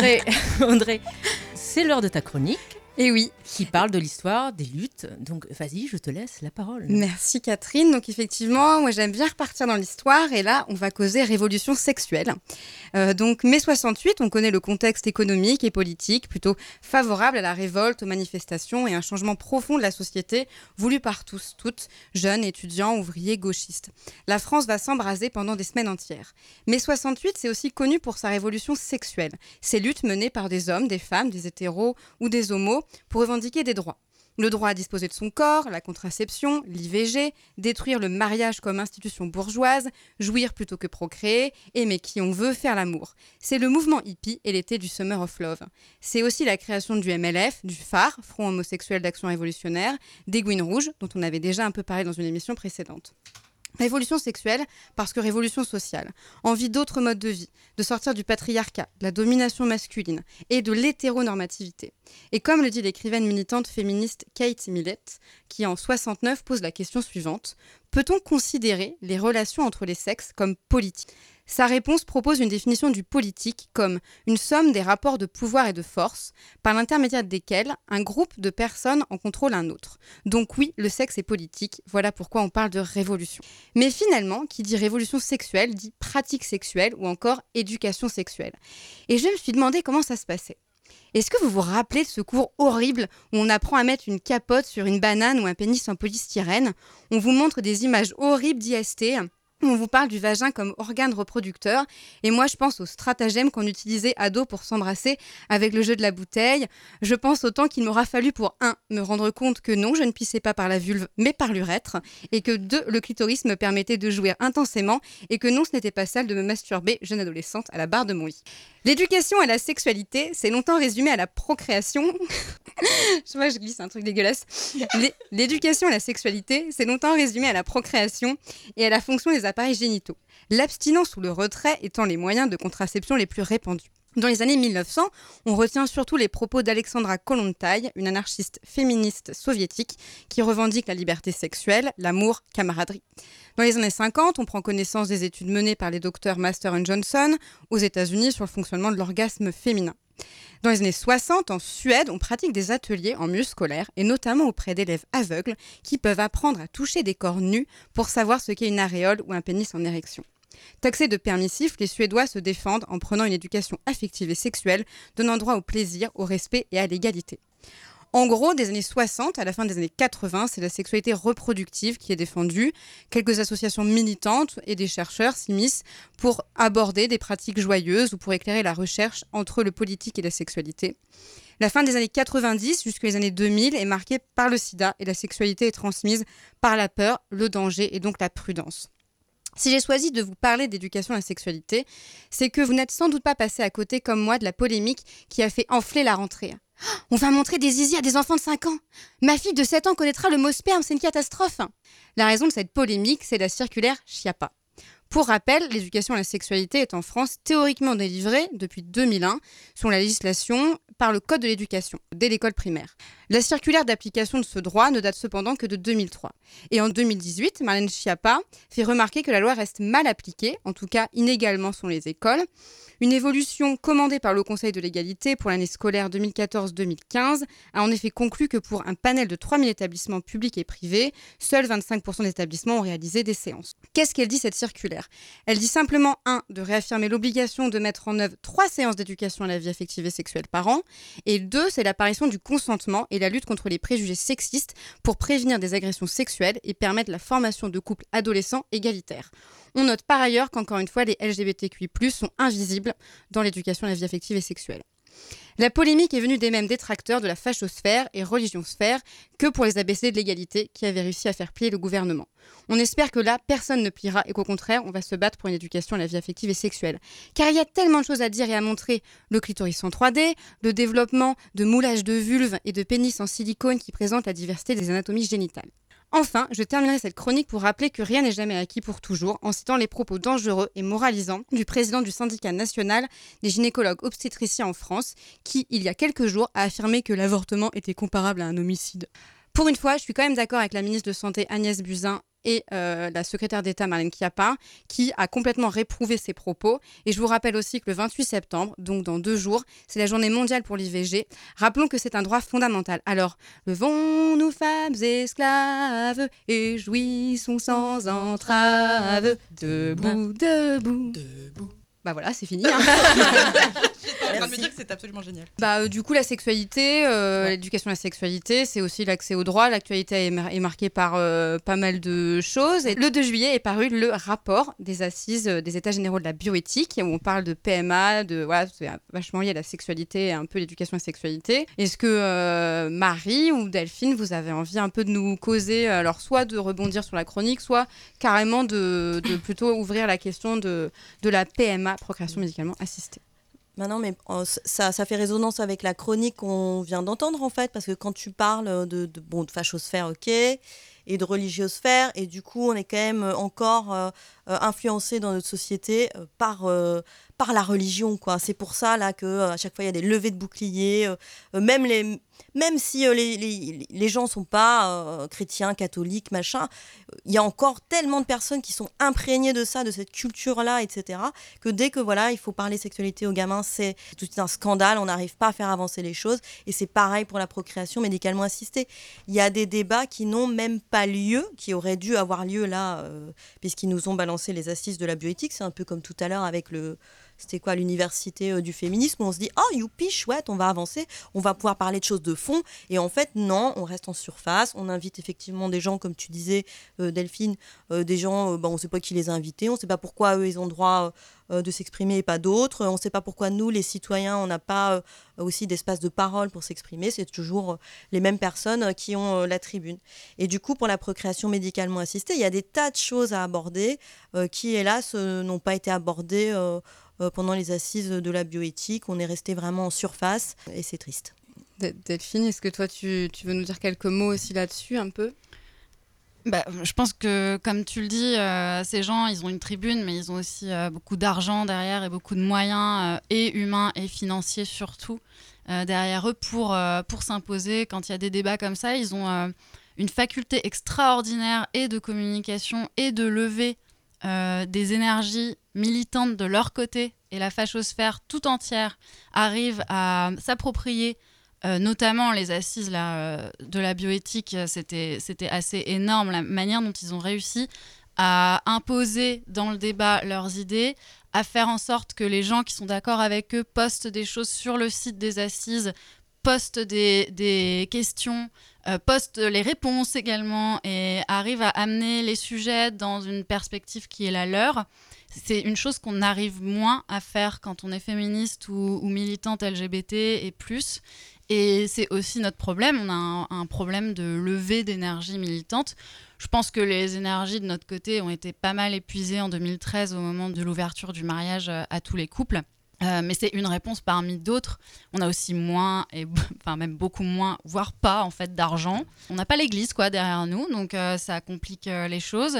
Audrey, (laughs) Audrey c'est l'heure de ta chronique.
Et oui,
qui parle de l'histoire des luttes. Donc vas-y, je te laisse la parole.
Merci Catherine. Donc effectivement, moi j'aime bien repartir dans l'histoire et là on va causer révolution sexuelle. Euh, donc mai 68, on connaît le contexte économique et politique plutôt favorable à la révolte, aux manifestations et un changement profond de la société voulu par tous, toutes, jeunes, étudiants, ouvriers, gauchistes. La France va s'embraser pendant des semaines entières. Mai 68, c'est aussi connu pour sa révolution sexuelle. Ces luttes menées par des hommes, des femmes, des hétéros ou des homos pour revendiquer des droits. Le droit à disposer de son corps, la contraception, l'IVG, détruire le mariage comme institution bourgeoise, jouir plutôt que procréer, aimer qui on veut, faire l'amour. C'est le mouvement hippie et l'été du Summer of Love. C'est aussi la création du MLF, du phare, Front homosexuel d'action révolutionnaire, des Gouines Rouges, dont on avait déjà un peu parlé dans une émission précédente. Révolution sexuelle parce que révolution sociale. Envie d'autres modes de vie, de sortir du patriarcat, de la domination masculine et de l'hétéronormativité. Et comme le dit l'écrivaine militante féministe Kate Millett, qui en 69 pose la question suivante peut-on considérer les relations entre les sexes comme politiques? Sa réponse propose une définition du politique comme une somme des rapports de pouvoir et de force par l'intermédiaire desquels un groupe de personnes en contrôle un autre. Donc oui, le sexe est politique, voilà pourquoi on parle de révolution. Mais finalement, qui dit révolution sexuelle dit pratique sexuelle ou encore éducation sexuelle. Et je me suis demandé comment ça se passait. Est-ce que vous vous rappelez de ce cours horrible où on apprend à mettre une capote sur une banane ou un pénis en polystyrène? On vous montre des images horribles d'IST. On vous parle du vagin comme organe reproducteur. Et moi, je pense au stratagème qu'on utilisait à dos pour s'embrasser avec le jeu de la bouteille. Je pense au temps qu'il m'aura fallu pour un, me rendre compte que non, je ne pissais pas par la vulve, mais par l'urètre. Et que deux, le clitoris me permettait de jouir intensément. Et que non, ce n'était pas sale de me masturber, jeune adolescente, à la barre de mon lit. L'éducation à la sexualité, c'est longtemps résumé à la procréation. (laughs) je vois, je glisse un truc dégueulasse. L'é- L'éducation à la sexualité, c'est longtemps résumé à la procréation et à la fonction des appareils génitaux. L'abstinence ou le retrait étant les moyens de contraception les plus répandus. Dans les années 1900, on retient surtout les propos d'Alexandra Kollontai, une anarchiste féministe soviétique qui revendique la liberté sexuelle, l'amour, camaraderie. Dans les années 50, on prend connaissance des études menées par les docteurs Master et Johnson aux États-Unis sur le fonctionnement de l'orgasme féminin. Dans les années 60, en Suède, on pratique des ateliers en milieu scolaire et notamment auprès d'élèves aveugles qui peuvent apprendre à toucher des corps nus pour savoir ce qu'est une aréole ou un pénis en érection. Taxés de permissifs, les Suédois se défendent en prenant une éducation affective et sexuelle, donnant droit au plaisir, au respect et à l'égalité. En gros, des années 60 à la fin des années 80, c'est la sexualité reproductive qui est défendue. Quelques associations militantes et des chercheurs s'immiscent pour aborder des pratiques joyeuses ou pour éclairer la recherche entre le politique et la sexualité. La fin des années 90 jusqu'aux les années 2000 est marquée par le sida et la sexualité est transmise par la peur, le danger et donc la prudence. Si j'ai choisi de vous parler d'éducation à la sexualité, c'est que vous n'êtes sans doute pas passé à côté comme moi de la polémique qui a fait enfler la rentrée. On va montrer des zizi à des enfants de 5 ans. Ma fille de 7 ans connaîtra le mot sperme, c'est une catastrophe. La raison de cette polémique, c'est la circulaire Chiappa. Pour rappel, l'éducation à la sexualité est en France théoriquement délivrée depuis 2001 sur la législation par le Code de l'éducation, dès l'école primaire. La circulaire d'application de ce droit ne date cependant que de 2003. Et en 2018, Marlène Schiappa fait remarquer que la loi reste mal appliquée, en tout cas inégalement sont les écoles. Une évolution commandée par le Conseil de l'égalité pour l'année scolaire 2014-2015 a en effet conclu que pour un panel de 3000 établissements publics et privés, seuls 25% des établissements ont réalisé des séances. Qu'est-ce qu'elle dit cette circulaire? Elle dit simplement 1. de réaffirmer l'obligation de mettre en œuvre 3 séances d'éducation à la vie affective et sexuelle par an, et 2. c'est l'apparition du consentement et la lutte contre les préjugés sexistes pour prévenir des agressions sexuelles et permettre la formation de couples adolescents égalitaires. On note par ailleurs qu'encore une fois, les LGBTQI+, sont invisibles dans l'éducation à la vie affective et sexuelle. La polémique est venue des mêmes détracteurs de la fachosphère et religionsphère que pour les ABC de l'égalité qui avaient réussi à faire plier le gouvernement. On espère que là, personne ne pliera et qu'au contraire, on va se battre pour une éducation à la vie affective et sexuelle. Car il y a tellement de choses à dire et à montrer. Le clitoris en 3D, le développement de moulage de vulve et de pénis en silicone qui présentent la diversité des anatomies génitales. Enfin, je terminerai cette chronique pour rappeler que rien n'est jamais acquis pour toujours en citant les propos dangereux et moralisants du président du syndicat national des gynécologues obstétriciens en France qui, il y a quelques jours, a affirmé que l'avortement était comparable à un homicide. Pour une fois, je suis quand même d'accord avec la ministre de Santé Agnès Buzyn et euh, la secrétaire d'État Marlène Schiappa, qui a complètement réprouvé ces propos. Et je vous rappelle aussi que le 28 septembre, donc dans deux jours, c'est la journée mondiale pour l'IVG. Rappelons que c'est un droit fondamental. Alors, levons-nous femmes esclaves et jouissons sans entrave. Debout, debout.
Debout.
Bah voilà, c'est fini. hein. (laughs)
J'étais en train de me dire que c'est absolument génial.
Bah, euh, du coup, la sexualité, euh,
Ouais.
l'éducation à la sexualité, c'est aussi l'accès au droit. L'actualité est, mar- est marquée par euh, pas mal de choses. Et le 2 juillet est paru le rapport des assises euh, des États généraux de la bioéthique, où on parle de PMA, de voilà, c'est vachement lié à la sexualité et un peu l'éducation à la sexualité. Est-ce que euh, Marie ou Delphine, vous avez envie un peu de nous causer, alors soit de rebondir sur la chronique, soit carrément de, de plutôt ouvrir la question de, de la PMA, procréation médicalement assistée?
Maintenant, mais euh, ça, ça fait résonance avec la chronique qu'on vient d'entendre en fait, parce que quand tu parles de, de, bon, de fachosphère, ok, et de religiosphère, et du coup, on est quand même encore euh, euh, influencé dans notre société euh, par, euh, par la religion, quoi. C'est pour ça là que chaque fois il y a des levées de boucliers, même les même si euh, les, les, les gens sont pas euh, chrétiens, catholiques, machin, il y a encore tellement de personnes qui sont imprégnées de ça, de cette culture-là, etc., que dès que voilà, il faut parler sexualité aux gamins, c'est tout un scandale, on n'arrive pas à faire avancer les choses. Et c'est pareil pour la procréation médicalement assistée. Il y a des débats qui n'ont même pas lieu, qui auraient dû avoir lieu là, euh, puisqu'ils nous ont balancé les assises de la bioéthique. C'est un peu comme tout à l'heure avec le. C'était quoi l'université euh, du féminisme? On se dit oh youpi chouette on va avancer on va pouvoir parler de choses de fond. Et en fait non on reste en surface on invite effectivement des gens comme tu disais euh, Delphine euh, des gens bah, on ne sait pas qui les a invités on ne sait pas pourquoi eux ils ont droit de s'exprimer et pas d'autres on ne sait pas pourquoi nous les citoyens on n'a pas aussi d'espace de parole pour s'exprimer. C'est toujours les mêmes personnes qui ont la tribune. Et du coup pour la procréation médicalement assistée il y a des tas de choses à aborder qui hélas n'ont pas été abordées pendant les assises de la bioéthique. On est resté vraiment en surface et c'est triste.
De- Delphine, est-ce que toi, tu, tu veux nous dire quelques mots aussi là-dessus, un peu?
Bah, je pense que, comme tu le dis, euh, ces gens, ils ont une tribune, mais ils ont aussi euh, beaucoup d'argent derrière et beaucoup de moyens, euh, et humains et financiers surtout, euh, derrière eux pour, euh, pour s'imposer. Quand il y a des débats comme ça, ils ont euh, une faculté extraordinaire et de communication et de lever euh, des énergies militantes de leur côté. Et la fachosphère tout entière arrive à s'approprier euh, notamment les assises là, euh, de la bioéthique, c'était assez énorme la manière dont ils ont réussi à imposer dans le débat leurs idées, à faire en sorte que les gens qui sont d'accord avec eux postent des choses sur le site des assises, postent des, questions, euh, postent les réponses également et arrivent à amener les sujets dans une perspective qui est la leur. C'est une chose qu'on arrive moins à faire quand on est féministe ou, militante LGBT et plus. Et c'est aussi notre problème. On a un, problème de levée d'énergie militante. Je pense que les énergies de notre côté ont été pas mal épuisées en 2013 au moment de l'ouverture du mariage à tous les couples. Euh, mais c'est une réponse parmi d'autres. On a aussi moins, et (laughs) enfin même beaucoup moins, voire pas en fait d'argent. On n'a pas l'église quoi derrière nous, donc euh, ça complique euh, les choses.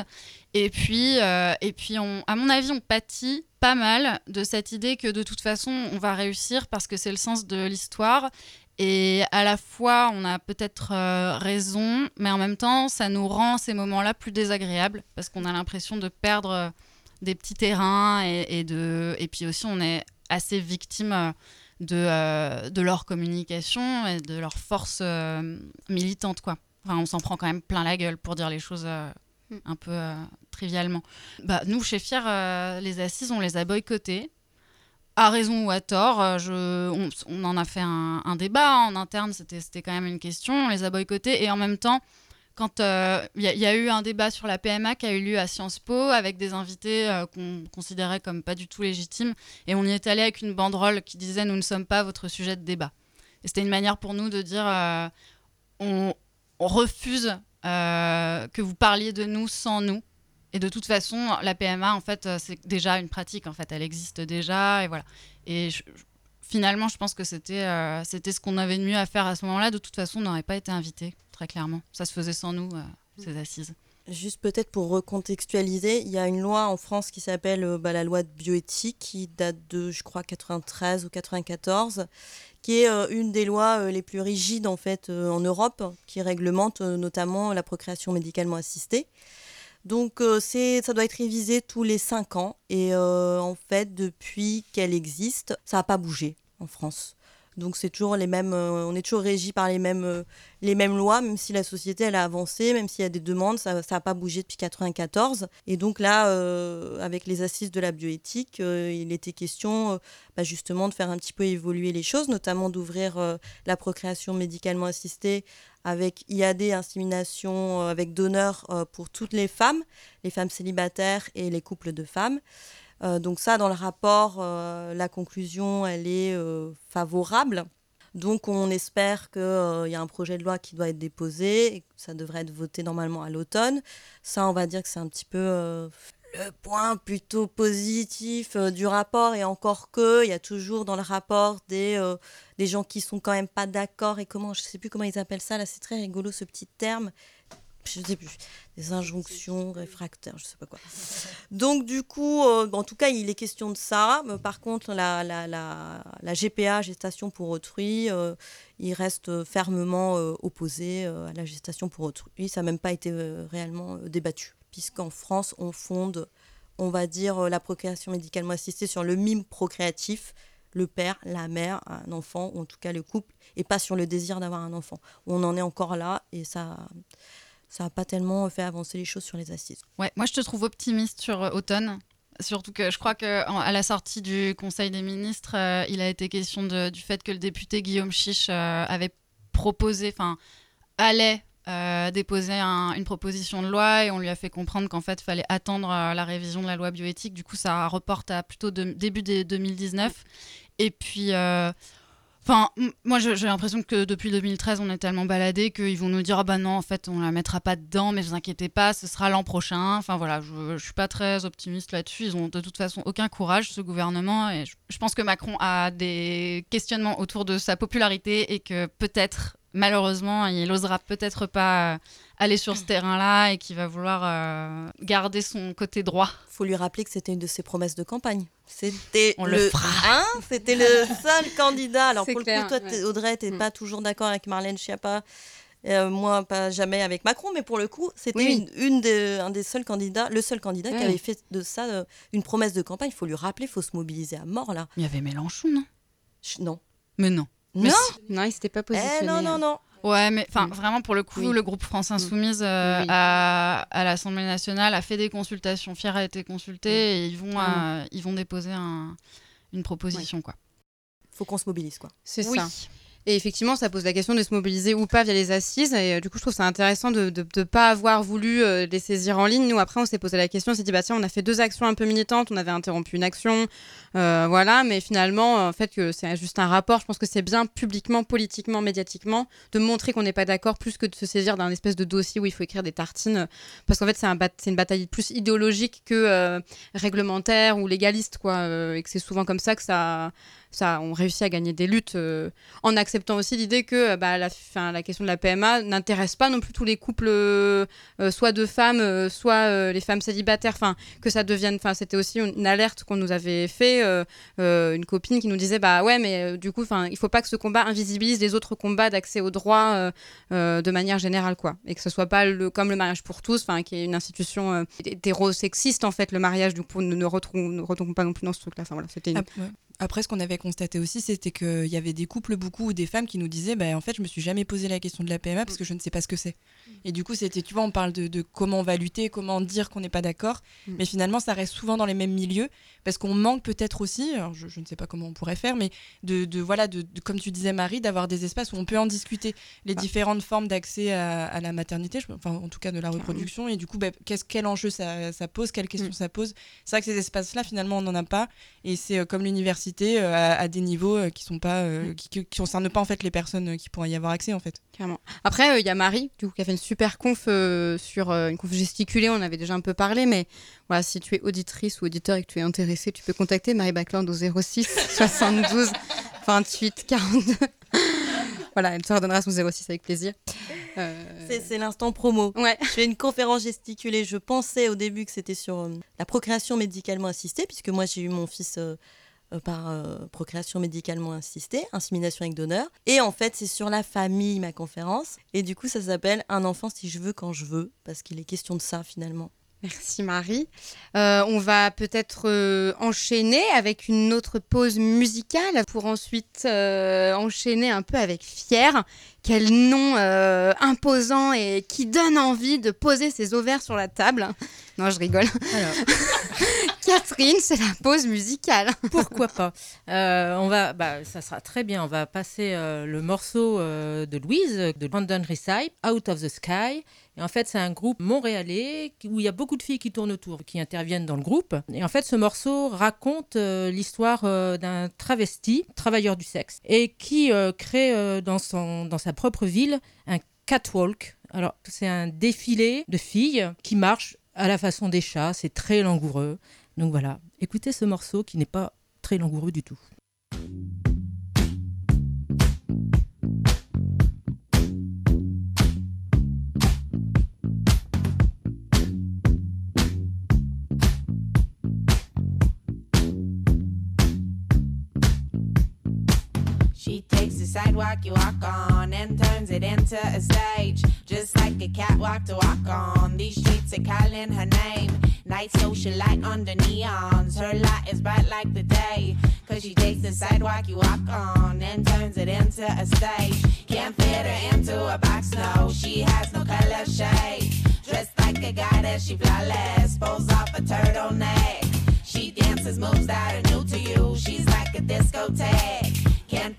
Et puis, et puis à mon avis, on pâtit pas mal de cette idée que de toute façon on va réussir parce que c'est le sens de l'histoire. Et à la fois, on a peut-être raison, mais en même temps, ça nous rend ces moments-là plus désagréables parce qu'on a l'impression de perdre des petits terrains et de, et puis aussi on est assez victime euh, de, euh, de leur communication et de leur force euh, militante, quoi. Enfin, on s'en prend quand même plein la gueule pour dire les choses euh, un peu trivialement. Bah, nous, chez Fier, les assises, on les a boycottées. À raison ou à tort, je, on, on en a fait un, un débat en interne, c'était c'était quand même une question, on les a boycottés et en même temps, quand euh, il y, a- eu un débat sur la PMA qui a eu lieu à Sciences Po avec des invités euh, qu'on considérait comme pas du tout légitimes et on y est allé avec une banderole qui disait nous ne sommes pas votre sujet de débat. Et c'était une manière pour nous de dire euh, on, refuse que vous parliez de nous sans nous. Et de toute façon, la PMA, en fait, c'est déjà une pratique. En fait, elle existe déjà, et voilà. Et finalement, je pense que c'était c'était ce qu'on avait de mieux à faire à ce moment-là. De toute façon, on n'aurait pas été invité, clairement. Ça se faisait sans nous, euh, ces assises.
Juste peut-être pour recontextualiser, il y a une loi en France qui s'appelle euh, bah, la loi de bioéthique qui date de, je crois, 93 ou 94, qui est euh, une des lois les plus rigides en fait en Europe, qui réglemente notamment la procréation médicalement assistée. Donc c'est, ça doit être révisé tous les 5 ans. Et en fait, depuis qu'elle existe, ça n'a pas bougé en France. Donc c'est toujours les mêmes, euh, on est toujours régi par les mêmes, euh, lois, même si la société a avancé, même s'il y a des demandes, ça n'a pas bougé depuis 94. Et donc là, euh, avec les assises de la bioéthique, il était question bah, justement de faire un petit peu évoluer les choses, notamment d'ouvrir la procréation médicalement assistée avec IAD, insémination avec donneur pour toutes les femmes, les femmes célibataires et les couples de femmes. Euh, donc ça, dans le rapport, euh, la conclusion, elle est euh, favorable. Donc on espère qu'il y a un projet de loi qui doit être déposé et que ça devrait être voté normalement à l'automne. Ça, on va dire que c'est un petit peu le point plutôt positif du rapport et encore que il y a toujours dans le rapport des, des gens qui sont quand même pas d'accord et comment, je sais plus comment ils appellent ça, là c'est très rigolo ce petit terme. Je sais plus, des injonctions réfractaires, je sais pas quoi. Donc du coup, euh, en tout cas, il est question de ça. Mais par contre, la, la, la, la GPA, gestation pour autrui, euh, il reste fermement euh, opposé euh, à la gestation pour autrui. Ça n'a même pas été euh, réellement euh, débattu, puisqu'en France, on fonde, on va dire, euh, la procréation médicalement assistée sur le mime procréatif, le père, la mère, un enfant, ou en tout cas le couple, et pas sur le désir d'avoir un enfant. On en est encore là, et ça... Ça n'a pas tellement fait avancer les choses sur les assises.
Ouais, moi je te trouve optimiste sur euh, automne. Surtout que je crois qu'à la sortie du Conseil des ministres, euh, il a été question du fait que le député Guillaume Chiche euh, avait proposé, enfin, allait euh, déposer un- une proposition de loi et on lui a fait comprendre qu'en fait, il fallait attendre la révision de la loi bioéthique. Du coup, ça reporte à plutôt début des 2019. Et puis. Enfin, moi j'ai l'impression que depuis 2013, on est tellement baladé qu'ils vont nous dire ah bah non, en fait, on la mettra pas dedans, mais vous inquiétez pas, ce sera l'an prochain. Enfin voilà, je, je suis pas très optimiste là-dessus. Ils ont de toute façon aucun courage, ce gouvernement, et je pense que Macron a des questionnements autour de sa popularité et que peut-être, malheureusement, il osera peut-être pas euh, aller sur ce terrain-là et qu'il va vouloir euh, garder son côté droit.
faut lui rappeler que c'était une de ses promesses de campagne. C'était
On le fera.
Hein (laughs) c'était le seul candidat. Alors pour
clair,
le coup, toi,
ouais.
Audrey, t'es
Mm.
pas toujours d'accord avec Marlène Schiappa. Euh, moi, pas jamais avec Macron, mais pour le coup, c'était
Oui.
une, une des- un des seuls candidats, le seul candidat qui avait fait de ça euh, une promesse de campagne. Il faut lui rappeler, il faut se mobiliser à mort là.
Il y avait Mélenchon, non?
Ch- Non.
Mais non.
Non.
Non, il s'était pas positionné.
Eh non, non, non.
Ouais, mais enfin, vraiment, pour le coup,
Oui.
le groupe France Insoumise euh,
Oui.
à, à l'Assemblée nationale a fait des consultations. Fier a été consulté et ils vont,
Ah
euh, ils vont déposer un- une proposition. Quoi.
Faut qu'on se mobilise quoi.
C'est
Oui.
ça. Et effectivement, ça pose la question de se mobiliser ou pas via les assises. Et euh, du coup, je trouve ça intéressant de ne pas avoir voulu euh, les saisir en ligne. Nous, après, on s'est posé la question, on s'est dit, bah tiens, on a fait deux actions un peu militantes, on avait interrompu une action, euh, voilà. Mais finalement, en fait, que c'est juste un rapport. Je pense que c'est bien publiquement, politiquement, médiatiquement, de montrer qu'on n'est pas d'accord, plus que de se saisir d'un espèce de dossier où il faut écrire des tartines. Parce qu'en fait, c'est une bataille plus idéologique que réglementaire ou légaliste, quoi. et que c'est souvent comme ça que ça, ça, on réussit à gagner des luttes. euh, en acceptant aussi l'idée que euh, bah, la, fin, la question de la PMA n'intéresse pas non plus tous les couples, euh, soit de femmes, soit les femmes célibataires, que ça devienne, c'était aussi une, alerte qu'on nous avait fait, une copine qui nous disait bah ouais mais du coup il faut pas que ce combat invisibilise les autres combats d'accès aux droits de manière générale quoi, et que ce soit pas comme le mariage pour tous, qui est une institution hétérosexiste en fait le mariage du ne, ne ne retrouvons pas non plus dans ce truc là, enfin voilà c'était une...
Ouais. Après, ce qu'on avait constaté aussi, c'était qu'il y avait des couples, beaucoup, ou des femmes qui nous disaient bah, En fait, je me suis jamais posé la question de la PMA parce que je ne sais pas ce que c'est. Et du coup, c'était, tu vois, on parle de, de comment on va lutter, comment dire qu'on n'est pas d'accord.
Mm.
Mais finalement, ça reste souvent dans les mêmes milieux parce qu'on manque peut-être aussi, alors je, je ne sais pas comment on pourrait faire, mais de, de voilà, de, de- comme tu disais, Marie, d'avoir des espaces où on peut en discuter les
Ah.
différentes formes d'accès à, à la maternité, je- enfin, en tout cas de la reproduction. Et du coup, bah, qu'est-ce, quel enjeu ça, ça pose, quelles questions
Mm.
ça pose? C'est vrai que ces espaces-là, finalement, on n'en a pas. Et c'est euh, comme l'université euh, à, à des niveaux euh, qui sont pas, euh, qui, qui, qui concernent pas en fait les personnes euh, qui pourraient y avoir accès en fait.
Carrément. Après, euh, il y a Marie, du coup, qui a fait une super conf euh, sur euh, une conf gesticulée. On avait déjà un peu parlé, mais voilà, si tu es auditrice ou auditeur et que tu es intéressé, tu peux contacter Marie Backland au 06 72 28 42. voilà, elle te redonnera son 06 avec plaisir. Euh,
C'est l'instant promo.
Ouais.
Je fais une conférence gesticulée. Je pensais au début que c'était sur euh, la procréation médicalement assistée, puisque moi j'ai eu mon fils euh, par euh, procréation médicalement assistée, insémination avec donneur. Et en fait, c'est sur la famille ma conférence. Et du coup, ça s'appelle Un enfant si je veux quand je veux, parce qu'il est question de ça finalement.
Merci Marie. Euh, on va peut-être euh, enchaîner avec une autre pause musicale pour ensuite euh, enchaîner un peu avec Fier. Quel nom imposant et qui donne envie de poser ses ovaires sur la table. Non, je rigole.
Alors, (laughs)
Catherine, c'est la pause musicale.
pourquoi pas On va, bah, ça sera très bien. On va passer le morceau de Louise de London Recipe, Out of the Sky. Et en fait, c'est un groupe montréalais où il y a beaucoup de filles qui tournent autour, qui interviennent dans le groupe. Et en fait, ce morceau raconte euh, l'histoire euh, d'un travesti, travailleur du sexe, et qui euh, crée dans, son, dans sa propre ville un catwalk. Alors, c'est un défilé de filles qui marchent à la façon des chats. C'est très langoureux. Donc voilà, écoutez ce morceau qui n'est pas très langoureux du tout.
Sidewalk you walk on and turns it into a stage. Just like a catwalk to walk on. These streets are calling her name. Night socialite under neons. Her light is bright like the day. Cause she takes the sidewalk you walk on and turns it into a stage. Can't fit her into a box, no. She has no color shade. Dressed like a goddess, she flawless. Pulls off a turtleneck. She dances moves that are new to you. She's like a discotheque. Can't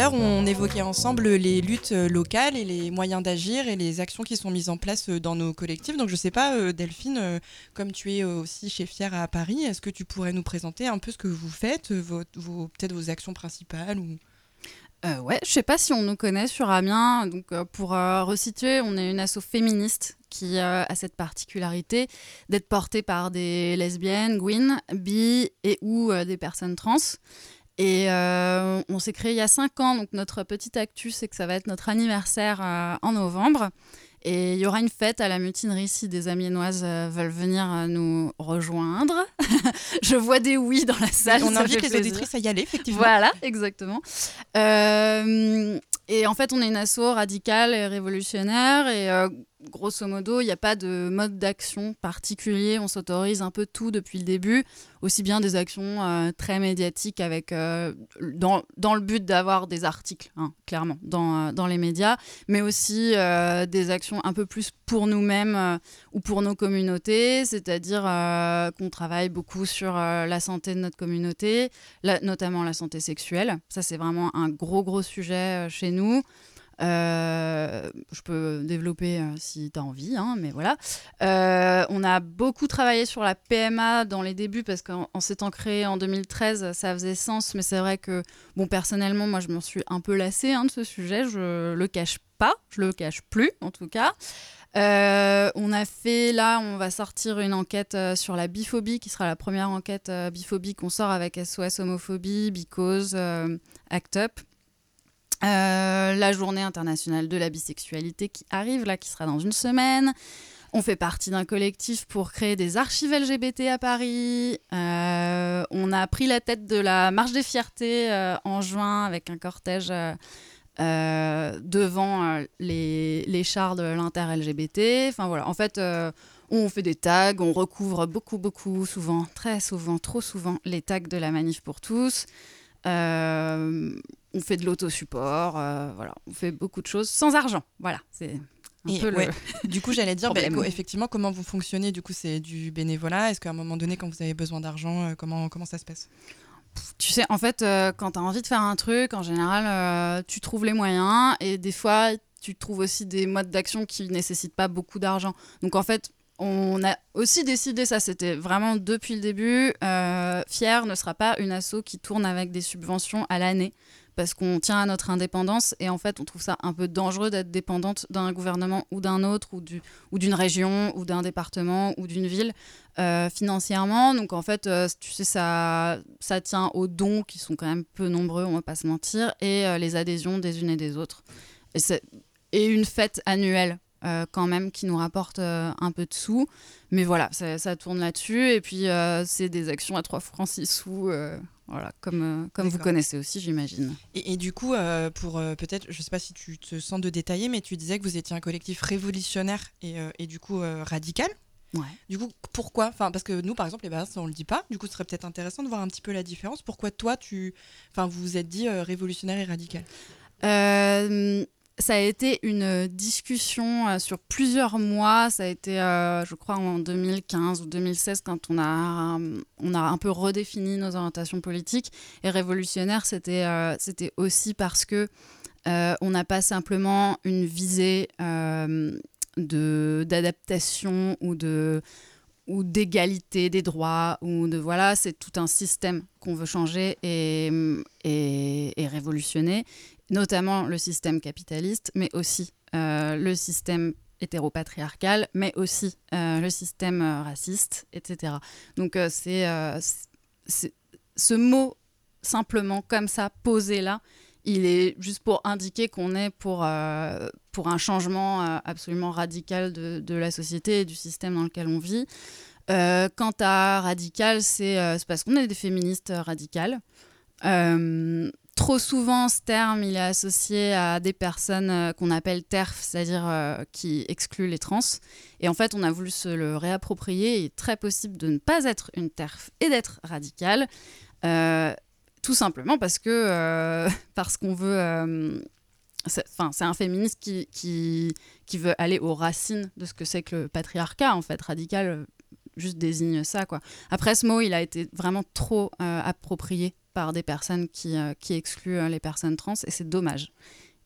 l'heure, on évoquait ensemble les luttes euh, locales et les moyens d'agir et les actions qui sont mises en place euh, dans nos collectifs. Donc, je sais pas, euh, Delphine, comme tu es aussi chez Fier à Paris, est-ce que tu pourrais nous présenter un peu ce que vous faites, vos, vos- peut-être vos actions principales ou...
Euh, ouais, je sais pas si on nous connaît sur Amiens. Donc, euh, pour euh, resituer, on est une asso féministe qui euh, a cette particularité d'être portée par des lesbiennes, gwyn, bi et ou euh, des personnes trans. Et euh, on s'est créé il y a cinq ans. Donc, notre petite actu, c'est que ça va être notre anniversaire euh, en novembre. Et il y aura une fête à la mutinerie si des amiénoises euh, veulent venir nous rejoindre. (laughs) je vois des oui dans la salle.
on invite les
plaisir.
auditrices à y aller, effectivement.
Voilà, exactement. Et en fait, on est une asso radicale et révolutionnaire. Et grosso modo, il n'y a pas de mode d'action particulier. On s'autorise un peu tout depuis le début. Aussi bien des actions euh, très médiatiques avec, euh, dans, dans le but d'avoir des articles, hein, clairement, dans, euh, dans les médias. Mais aussi des actions un peu plus pour nous-mêmes ou pour nos communautés. C'est-à-dire qu'on travaille beaucoup sur la santé de notre communauté, notamment la santé sexuelle. Ça, c'est vraiment un gros, gros sujet chez nous. Euh, je peux développer euh, si tu as envie, hein, mais voilà. Euh, on a beaucoup travaillé sur la PMA dans les débuts parce qu'en en s'étant créé en 2013, ça faisait sens, mais c'est vrai que, bon, personnellement, moi, je m'en suis un peu lassée hein, de ce sujet, je le cache pas, je le cache plus en tout cas. On a fait là, on va sortir une enquête sur la biphobie, qui sera la première enquête biphobie qu'on sort avec SOS homophobie, Because, Act Up. Euh, la journée internationale de la bisexualité qui arrive là, qui sera dans une semaine. On fait partie d'un collectif pour créer des archives LGBT à Paris. Euh, on a pris la tête de la marche des fiertés euh, en juin avec un cortège devant les, chars de l'inter-LGBT. Enfin voilà, en fait, on fait des tags, on recouvre beaucoup, beaucoup, souvent, très souvent, trop souvent, les tags de la manif pour tous. On fait de l'autosupport, euh, voilà, on fait beaucoup de choses sans argent. Voilà, c'est un
Et
peu le. (laughs)
Du coup, j'allais dire, bah, effectivement, comment vous fonctionnez Du coup, c'est du bénévolat. Est-ce qu'à un moment donné, quand vous avez besoin d'argent, euh, comment, comment ça se passe?
Tu sais, en fait, euh, quand tu as envie de faire un truc, en général, euh, tu trouves les moyens et des fois, tu trouves aussi des modes d'action qui nécessitent pas beaucoup d'argent. Donc, en fait, on a aussi décidé, ça c'était vraiment depuis le début, euh, Fier ne sera pas une asso qui tourne avec des subventions à l'année parce qu'on tient à notre indépendance et en fait on trouve ça un peu dangereux d'être dépendante d'un gouvernement ou d'un autre ou du- ou d'une région ou d'un département ou d'une ville euh, financièrement. Donc en fait, euh, tu sais, ça, ça tient aux dons qui sont quand même peu nombreux, on va pas se mentir, et euh, les adhésions des unes et des autres. Et, et une fête annuelle quand même qui nous rapporte un peu de sous. Mais voilà, ça, tourne là-dessus. Et puis c'est des actions à 3 francs 6 sous, voilà, comme, euh, comme vous connaissez aussi, j'imagine.
Et, et du coup, euh, pour euh, peut-être, je sais pas si tu te sens de détailler, mais tu disais que vous étiez un collectif révolutionnaire et, euh, et du coup radical.
Ouais.
Du coup, pourquoi? Enfin, parce que nous, par exemple, les on le dit pas. Du coup, ce serait peut-être intéressant de voir un petit peu la différence. Pourquoi toi, tu, enfin, vous vous êtes dit révolutionnaire et radical?
Ça a été une discussion euh, sur plusieurs mois. Ça a été, euh, je crois, en 2015 ou 2016 quand on a, euh, on a un peu redéfini nos orientations politiques. Et révolutionnaire, c'était euh, c'était aussi parce que euh, on n'a pas simplement une visée euh, de d'adaptation ou de ou d'égalité des droits ou de voilà c'est tout un système qu'on veut changer et, et révolutionner notamment le système capitaliste mais aussi euh, le système hétéropatriarcal mais aussi euh, le système euh, raciste etc donc c'est ce mot simplement comme ça posé là il est juste pour indiquer qu'on est pour, pour un changement absolument radical de, la société et du système dans lequel on vit. Quant à radical, c'est parce qu'on est des féministes radicales. Trop souvent, ce terme, il est associé à des personnes euh, qu'on appelle TERF, c'est-à-dire euh, qui excluent les trans. Et en fait, on a voulu se le réapproprier. Il est très possible de ne pas être une TERF et d'être radical. Euh, tout simplement parce que (laughs) parce qu'on veut c'est- un féministe qui, qui qui veut aller aux racines de ce que c'est que le patriarcat en fait radical juste désigne ça quoi après ce mot il a été vraiment trop approprié par des personnes qui euh, qui excluent euh, les personnes trans et c'est dommage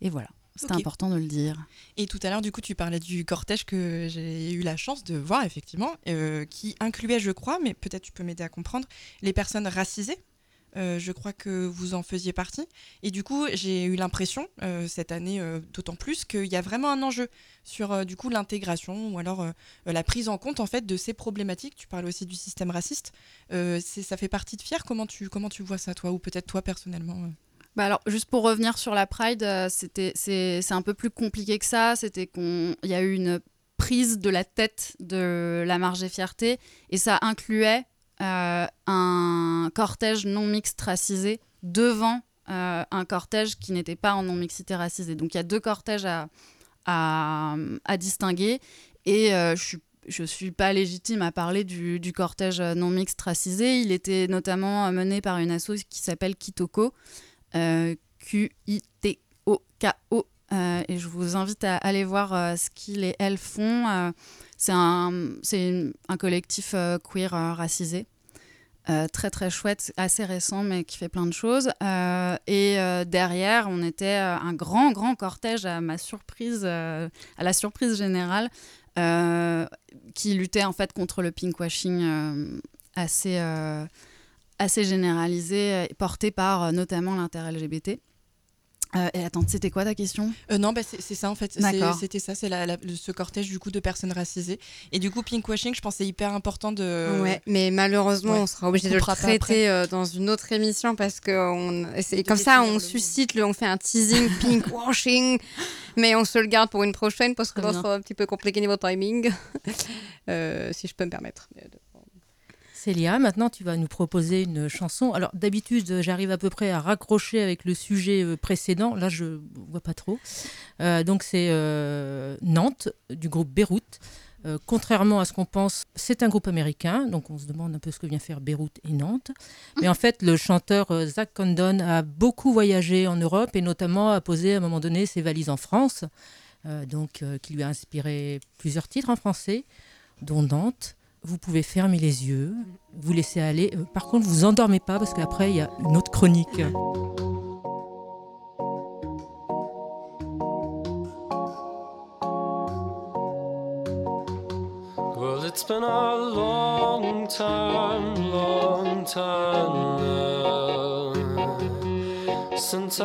et voilà
Ok.
important de le dire
Et tout à l'heure, du coup, tu parlais du cortège que j'ai eu la chance de voir, effectivement, euh, qui incluait, je crois, mais peut-être tu peux m'aider à comprendre, les personnes racisées. Euh, je crois que vous en faisiez partie. Et du coup, j'ai eu l'impression, euh, cette année euh, d'autant plus, qu'il y a vraiment un enjeu sur du coup l'intégration ou alors la prise en compte en fait de ces problématiques. Tu parles aussi du système raciste. Ça fait partie de Fier. Comment tu, comment tu vois ça, toi Ou peut-être toi personnellement
Bah alors, juste pour revenir sur la Pride, c'était, c'est un peu plus compliqué que ça. C'était qu'on, il y a eu une prise de la tête de la marge des fiertés et ça incluait euh, un cortège non mixte racisé devant euh, un cortège qui n'était pas en non mixité racisé. Donc il y a deux cortèges à, à, distinguer et euh, je suis je suis pas légitime à parler du, du cortège non mixte racisé. Il était notamment mené par une asso qui s'appelle Kitoko, Q-I-T-O-K-O. et je vous invite à aller voir ce qu'ils et elles font. C'est un, un collectif euh, queer euh, racisé. Euh, très très chouette, assez récent mais qui fait plein de choses. Et derrière, on était un grand grand cortège à ma surprise, à la surprise générale, qui luttait en fait contre le pinkwashing assez assez généralisé, porté par notamment l'inter-LGBT. Euh, et attends, c'était quoi ta question?
Euh, non, bah, c'est ça en fait. C'était ça, c'est ce cortège du coup de personnes racisées. Et du coup, pinkwashing, je pense que c'est hyper important de.
Ouais, mais malheureusement,
ouais,
on sera obligé
on
de le traiter euh, dans une autre émission parce que on, c'est comme ça, on
le
suscite, le, on fait un teasing (laughs) pinkwashing, mais on se le garde pour une prochaine parce que ça sera un petit peu compliqué niveau timing, (laughs) Euh, si je peux me permettre.
Célia, maintenant tu vas nous proposer une chanson. Alors d'habitude, j'arrive à peu près à raccrocher avec le sujet euh, précédent. Là, je vois pas trop. Euh, donc c'est euh, Nantes du groupe Beyrouth. Contrairement à ce qu'on pense, c'est un groupe américain, donc on se demande un peu ce que vient faire Beyrouth et Nantes. Mais en fait, le chanteur Zach Condon a beaucoup voyagé en Europe et notamment a posé à un moment donné ses valises en France, donc qui lui a inspiré plusieurs titres en français, dont Nantes. Vous pouvez fermer les yeux, vous laisser aller. Euh, Par contre, vous endormez pas parce qu'après, il y a une autre chronique.
Well, it's been a long time, long time since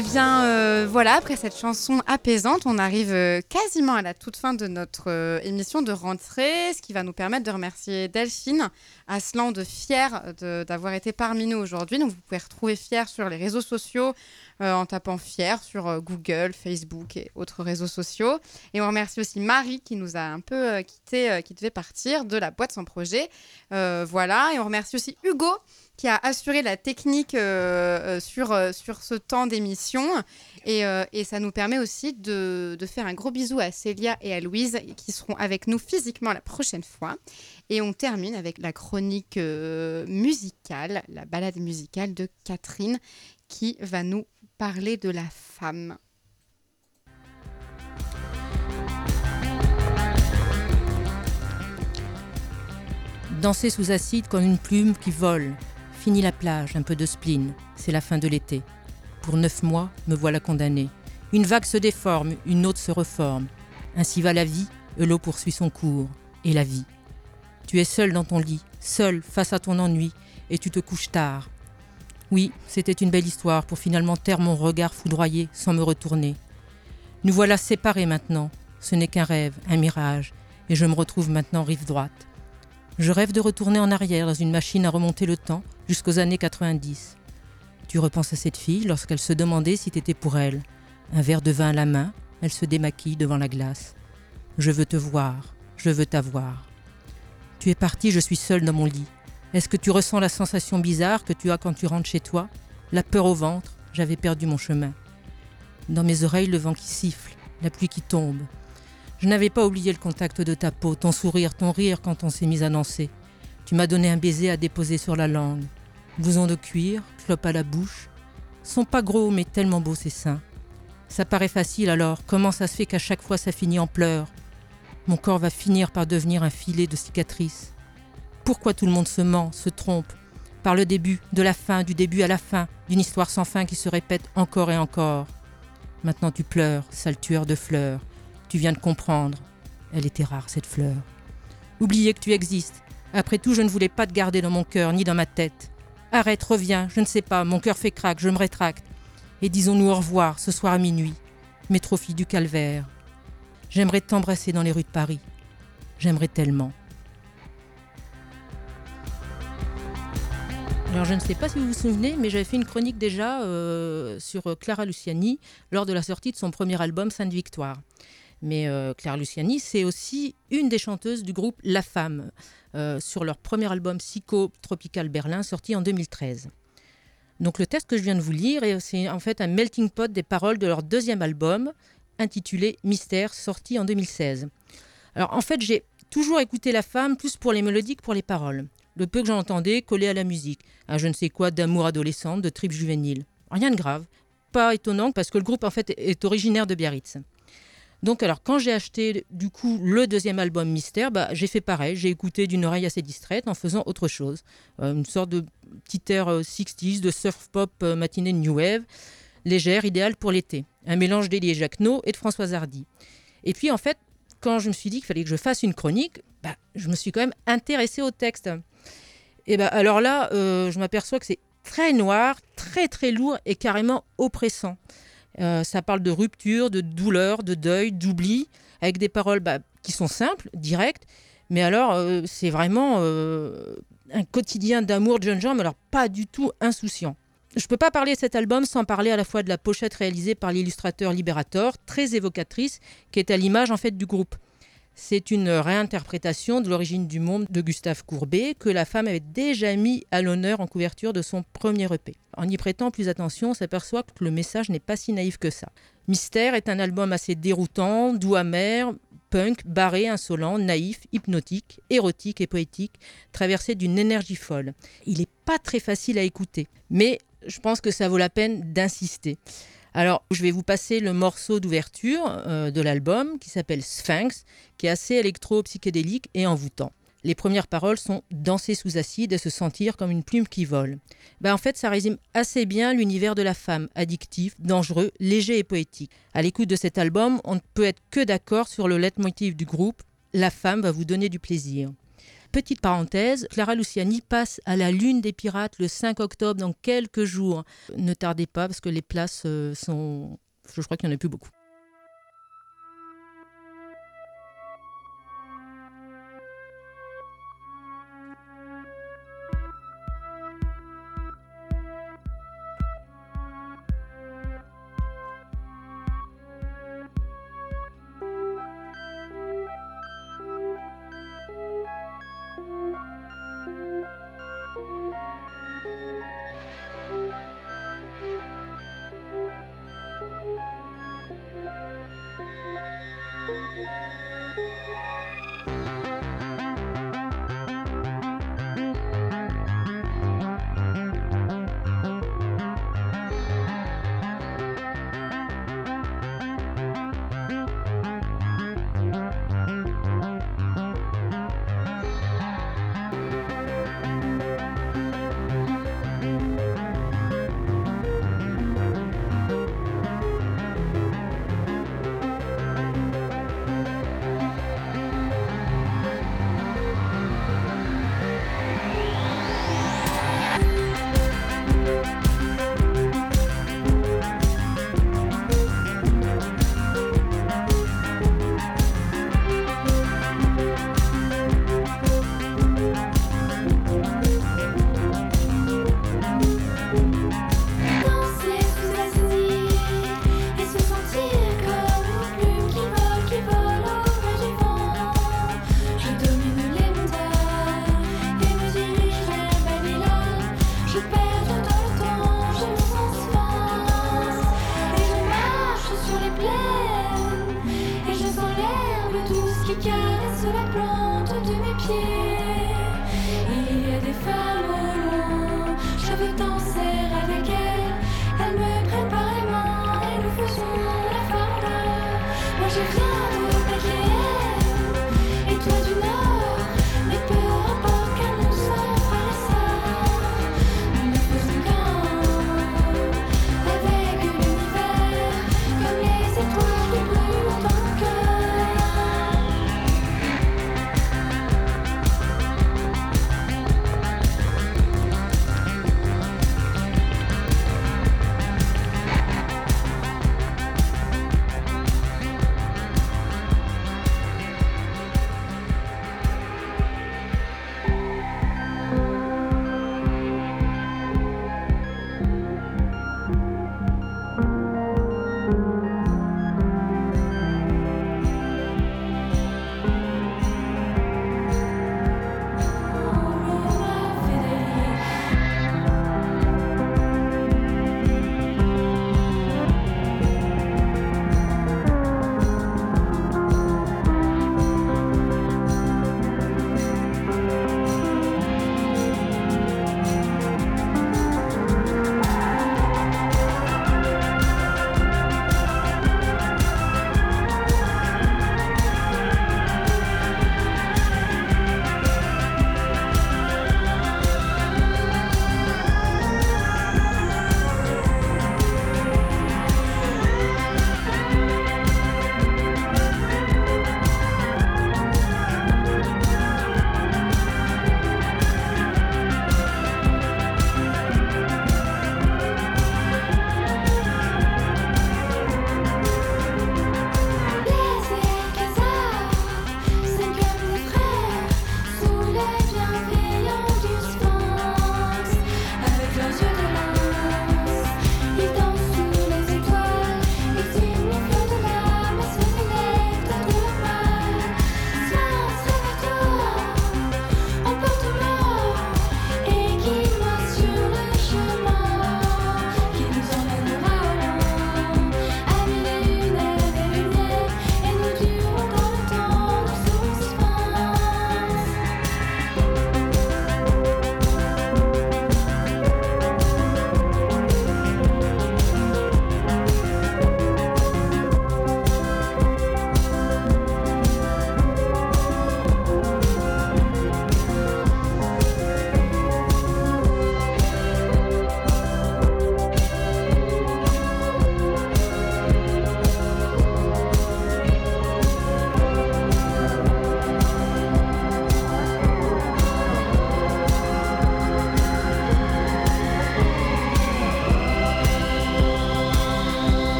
Eh bien, euh, voilà, après cette chanson apaisante, on arrive euh, quasiment à la toute fin de notre euh, émission de rentrée, ce qui va nous permettre de remercier Delphine Aslan de Fier d'avoir été parmi nous aujourd'hui. Donc, vous pouvez retrouver Fier sur les réseaux sociaux euh, en tapant Fier sur euh, Google, Facebook et autres réseaux sociaux. Et on remercie aussi Marie qui nous a un peu euh, quitté, euh, qui devait partir de la boîte sans projet. Voilà, et on remercie aussi Hugo qui a assuré la technique sur, sur ce temps d'émission. Et, et ça nous permet aussi de, de faire un gros bisou à Célia et à Louise qui seront avec nous physiquement la prochaine fois. Et on termine avec la chronique musicale, la balade musicale de Catherine qui va nous parler de la femme.
Danser sous acide comme une plume qui vole. Fini la plage, un peu de spleen. C'est la fin de l'été. Pour neuf mois, me voilà condamné. Une vague se déforme, une autre se reforme. Ainsi va la vie, l'eau poursuit son cours. Et la vie. Tu es seul dans ton lit, seul face à ton ennui, et tu te couches tard. Oui, c'était une belle histoire pour finalement taire mon regard foudroyé sans me retourner. Nous voilà séparés maintenant. Ce n'est qu'un rêve, un mirage, et je me retrouve maintenant rive droite. Je rêve de retourner en arrière dans une machine à remonter le temps jusqu'aux années 90. Tu repenses à cette fille lorsqu'elle se demandait si t'étais pour elle. Un verre de vin à la main, elle se démaquille devant la glace. Je veux te voir, je veux t'avoir. Tu es parti, je suis seule dans mon lit. Est-ce que tu ressens la sensation bizarre que tu as quand tu rentres chez toi? La peur au ventre, j'avais perdu mon chemin. Dans mes oreilles, le vent qui siffle, la pluie qui tombe. Je n'avais pas oublié le contact de ta peau, ton sourire, ton rire quand on s'est mis à danser. Tu m'as donné un baiser à déposer sur la langue. Blouson de cuir, clope à la bouche. Sont pas gros, mais tellement beaux ces seins. Ça paraît facile alors, comment ça se fait qu'à chaque fois ça finit en pleurs? Mon corps va finir par devenir un filet de cicatrices. Pourquoi tout le monde se ment, se trompe Par le début, de la fin, du début à la fin, d'une histoire sans fin qui se répète encore et encore? Maintenant tu pleures, sale tueur de fleurs. Tu viens de comprendre. Elle était rare, cette fleur. Oubliez que tu existes. Après tout, je ne voulais pas te garder dans mon cœur ni dans ma tête. Arrête, reviens, je ne sais pas, mon cœur fait craque, je me rétracte. Et disons-nous au revoir ce soir à minuit. Métrophie du calvaire. J'aimerais t'embrasser dans les rues de Paris. J'aimerais tellement. Alors je ne sais pas si vous vous souvenez, mais j'avais fait une chronique déjà euh, sur euh, Clara Luciani lors de la sortie de son premier album Sainte Victoire. Mais euh, Clara Luciani, c'est aussi une des chanteuses du groupe La Femme, sur leur premier album Psycho Tropical Berlin, sorti en 2013. Donc le texte que je viens de vous lire, est- c'est en fait un melting pot des paroles de leur deuxième album, intitulé Mystère, sorti en 2016. Alors en fait, j'ai toujours écouté La Femme plus pour les mélodies que pour les paroles. Le peu que j'en entendais collé à la musique, un je ne sais quoi d'amour adolescente, de trip juvénile. Rien de grave, pas étonnant parce que le groupe en fait est originaire de Biarritz. Donc alors quand j'ai acheté du coup le deuxième album Mystère, bah, j'ai fait pareil, j'ai écouté d'une oreille assez distraite en faisant autre chose. Euh, une sorte de petit air euh, 60s, de surf pop euh, matinée New Wave, légère, idéale pour l'été. Un mélange d'Elie Jacquenot et de Françoise Hardy. Et puis en fait, quand je me suis dit qu'il fallait que je fasse une chronique, bah, je me suis quand même intéressée au texte. Et bah, alors là, euh, je m'aperçois que c'est très noir, très très lourd et carrément oppressant. Euh, ça parle de rupture, de douleur, de deuil, d'oubli, avec des paroles bah, qui sont simples, directes. Mais alors, euh, c'est vraiment un quotidien d'amour de jeunes gens, mais alors pas du tout insouciant. Je ne peux pas parler de cet album sans parler à la fois de la pochette réalisée par l'illustrateur Liberator, très évocatrice, qui est à l'image en fait du groupe. C'est une réinterprétation de l'origine du monde de Gustave Courbet que la femme avait déjà mis à l'honneur en couverture de son premier EP. En y prêtant plus attention, on s'aperçoit que le message n'est pas si naïf que ça. Mystère est un album assez déroutant, doux amer, punk, barré, insolent, naïf, hypnotique, érotique et poétique, traversé d'une énergie folle. Il n'est pas très facile à écouter, mais je pense que ça vaut la peine d'insister. Alors, je vais vous passer le morceau d'ouverture euh, de l'album qui s'appelle Sphinx, qui est assez électro-psychédélique et envoûtant. Les premières paroles sont danser sous acide et se sentir comme une plume qui vole. Ben, en fait, ça résume assez bien l'univers de la femme, addictif, dangereux, léger et poétique. À l'écoute de cet album, on ne peut être que d'accord sur le leitmotiv du groupe La femme va vous donner du plaisir. Petite parenthèse, Clara Luciani passe à la Lune des Pirates le 5 octobre dans quelques jours. Ne tardez pas parce que les places euh, sont... Je crois qu'il n'y en a plus beaucoup.